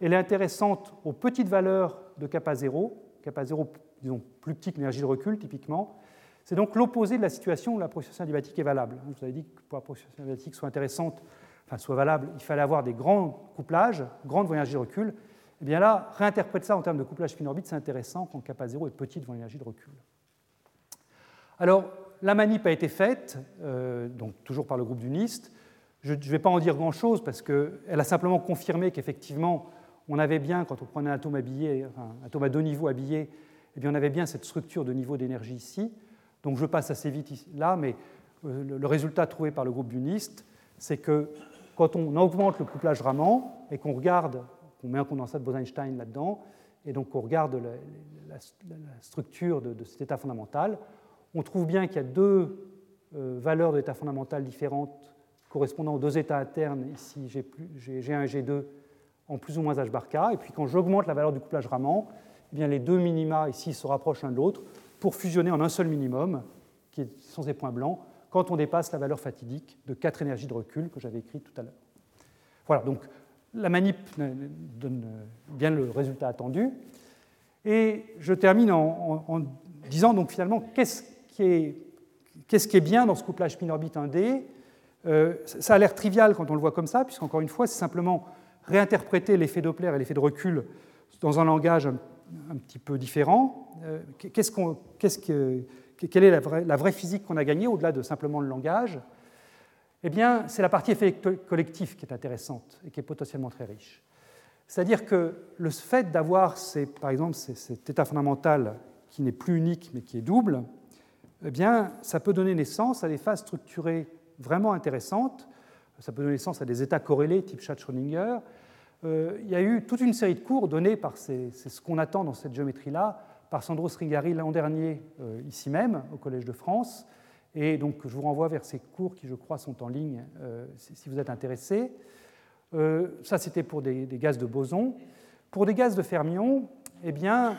elle est intéressante aux petites valeurs de kappa 0, kappa 0 disons, plus petit que l'énergie de recul, typiquement. C'est donc l'opposé de la situation où la procession adiabatique est valable. Je vous avais dit que pour la procession adiabatique soit intéressante, enfin soit valable, il fallait avoir des grands couplages, grandes énergies de recul. Et eh bien là, réinterpréter ça en termes de couplage spin-orbite, c'est intéressant quand kappa 0 est petit devant l'énergie de recul. Alors, la manip a été faite, euh, donc toujours par le groupe du NIST. Je ne vais pas en dire grand-chose parce qu'elle a simplement confirmé qu'effectivement, on avait bien, quand on prenait un atome, habillé, un atome à deux niveaux habillé, eh bien, on avait bien cette structure de niveau d'énergie ici. Donc je passe assez vite là, mais euh, le résultat trouvé par le groupe du NIST, c'est que quand on augmente le couplage Raman et qu'on regarde, on met un condensat de Bose-Einstein là-dedans, et donc on regarde la, structure de, cet état fondamental, on trouve bien qu'il y a deux euh, valeurs d'état fondamental différentes correspondant aux deux états internes, ici G1 et G2, en plus ou moins H bar K, et puis quand j'augmente la valeur du couplage Raman, eh bien, les deux minima ici se rapprochent l'un de l'autre pour fusionner en un seul minimum, qui sont ces points blancs, quand on dépasse la valeur fatidique de 4 énergies de recul que j'avais écrite tout à l'heure. Voilà, donc la manip donne bien le résultat attendu. Et je termine en, disant donc finalement qu'est-ce qui est, qu'est-ce qui est bien dans ce couplage spin-orbite 1D euh, Ça a l'air trivial quand on le voit comme ça, puisqu'encore une fois, c'est simplement réinterpréter l'effet Doppler et l'effet de recul dans un langage un petit peu différent. Euh, qu'est-ce que, quelle est la vraie, physique qu'on a gagnée au-delà de simplement le langage? Eh bien, c'est la partie effet collectif qui est intéressante et qui est potentiellement très riche. C'est-à-dire que le fait d'avoir, par exemple, cet état fondamental qui n'est plus unique mais qui est double, eh bien, ça peut donner naissance à des phases structurées vraiment intéressantes. Ça peut donner naissance à des états corrélés type Schrödinger, il y a eu toute une série de cours donnés par, c'est ce qu'on attend dans cette géométrie-là, par Sandro Strigari l'an dernier, euh, ici même, au Collège de France, Et donc, je vous renvoie vers ces cours qui, je crois, sont en ligne si vous êtes intéressés. ça, c'était pour des, gaz de boson. Pour des gaz de fermion, eh bien,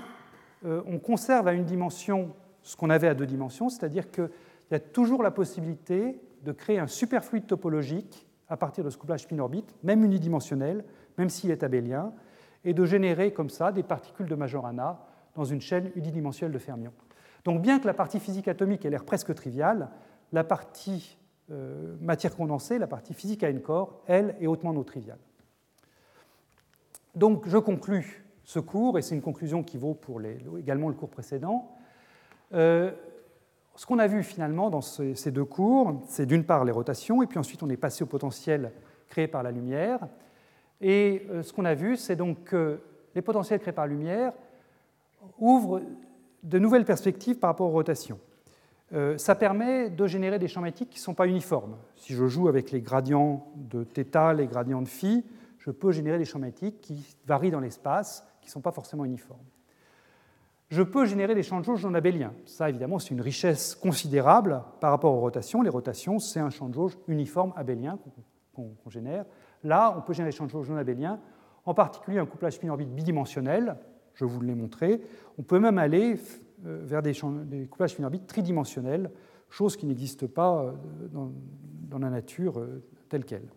on conserve à une dimension ce qu'on avait à deux dimensions, c'est-à-dire qu'il y a toujours la possibilité de créer un superfluide topologique à partir de ce couplage spin-orbite, même unidimensionnel, même s'il est abélien, et de générer comme ça des particules de Majorana dans une chaîne unidimensionnelle de fermions. Donc bien que la partie physique atomique ait l'air presque triviale, la partie euh, matière condensée, la partie physique à n corps, elle, est hautement non triviale. Donc je conclus ce cours, et c'est une conclusion qui vaut pour également le cours précédent. Euh, ce qu'on a vu finalement dans ces deux cours, c'est d'une part les rotations, et puis ensuite on est passé au potentiel créé par la lumière. Et euh, ce qu'on a vu, c'est donc que les potentiels créés par la lumière ouvrent de nouvelles perspectives par rapport aux rotations. Euh, ça permet de générer des champs magnétiques qui ne sont pas uniformes. Si je joue avec les gradients de θ, les gradients de phi, je peux générer des champs magnétiques qui varient dans l'espace, qui ne sont pas forcément uniformes je peux générer des champs de jauge non abéliens. Ça, évidemment, c'est une richesse considérable par rapport aux rotations. Les rotations, c'est un champ de jauge uniforme abélien qu'on génère. Là, on peut générer des champs de jauge non abéliens, en particulier un couplage spin-orbite bidimensionnel, je vous l'ai montré. On peut même aller euh, vers des, couplages spin-orbite tridimensionnels, chose qui n'existe pas euh, dans, la nature euh, telle qu'elle.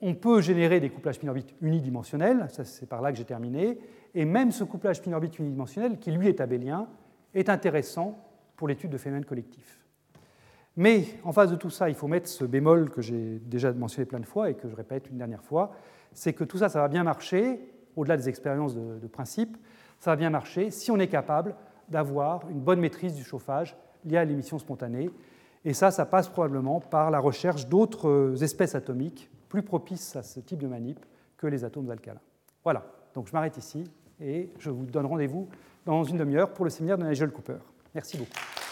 on peut générer des couplages spin-orbite unidimensionnels, c'est par là que j'ai terminé, et même ce couplage spin-orbite unidimensionnel, qui lui est abélien, est intéressant pour l'étude de phénomènes collectifs. Mais en face de tout ça, il faut mettre ce bémol que j'ai déjà mentionné plein de fois et que je répète une dernière fois, c'est que tout ça, ça va bien marcher, au-delà des expériences de, principe, ça va bien marcher si on est capable d'avoir une bonne maîtrise du chauffage liée à l'émission spontanée. Et ça, ça passe probablement par la recherche d'autres espèces atomiques plus propices à ce type de manip que les atomes alcalins. Voilà, donc je m'arrête ici et je vous donne rendez-vous dans une demi-heure pour le séminaire de Nigel Cooper. Merci beaucoup.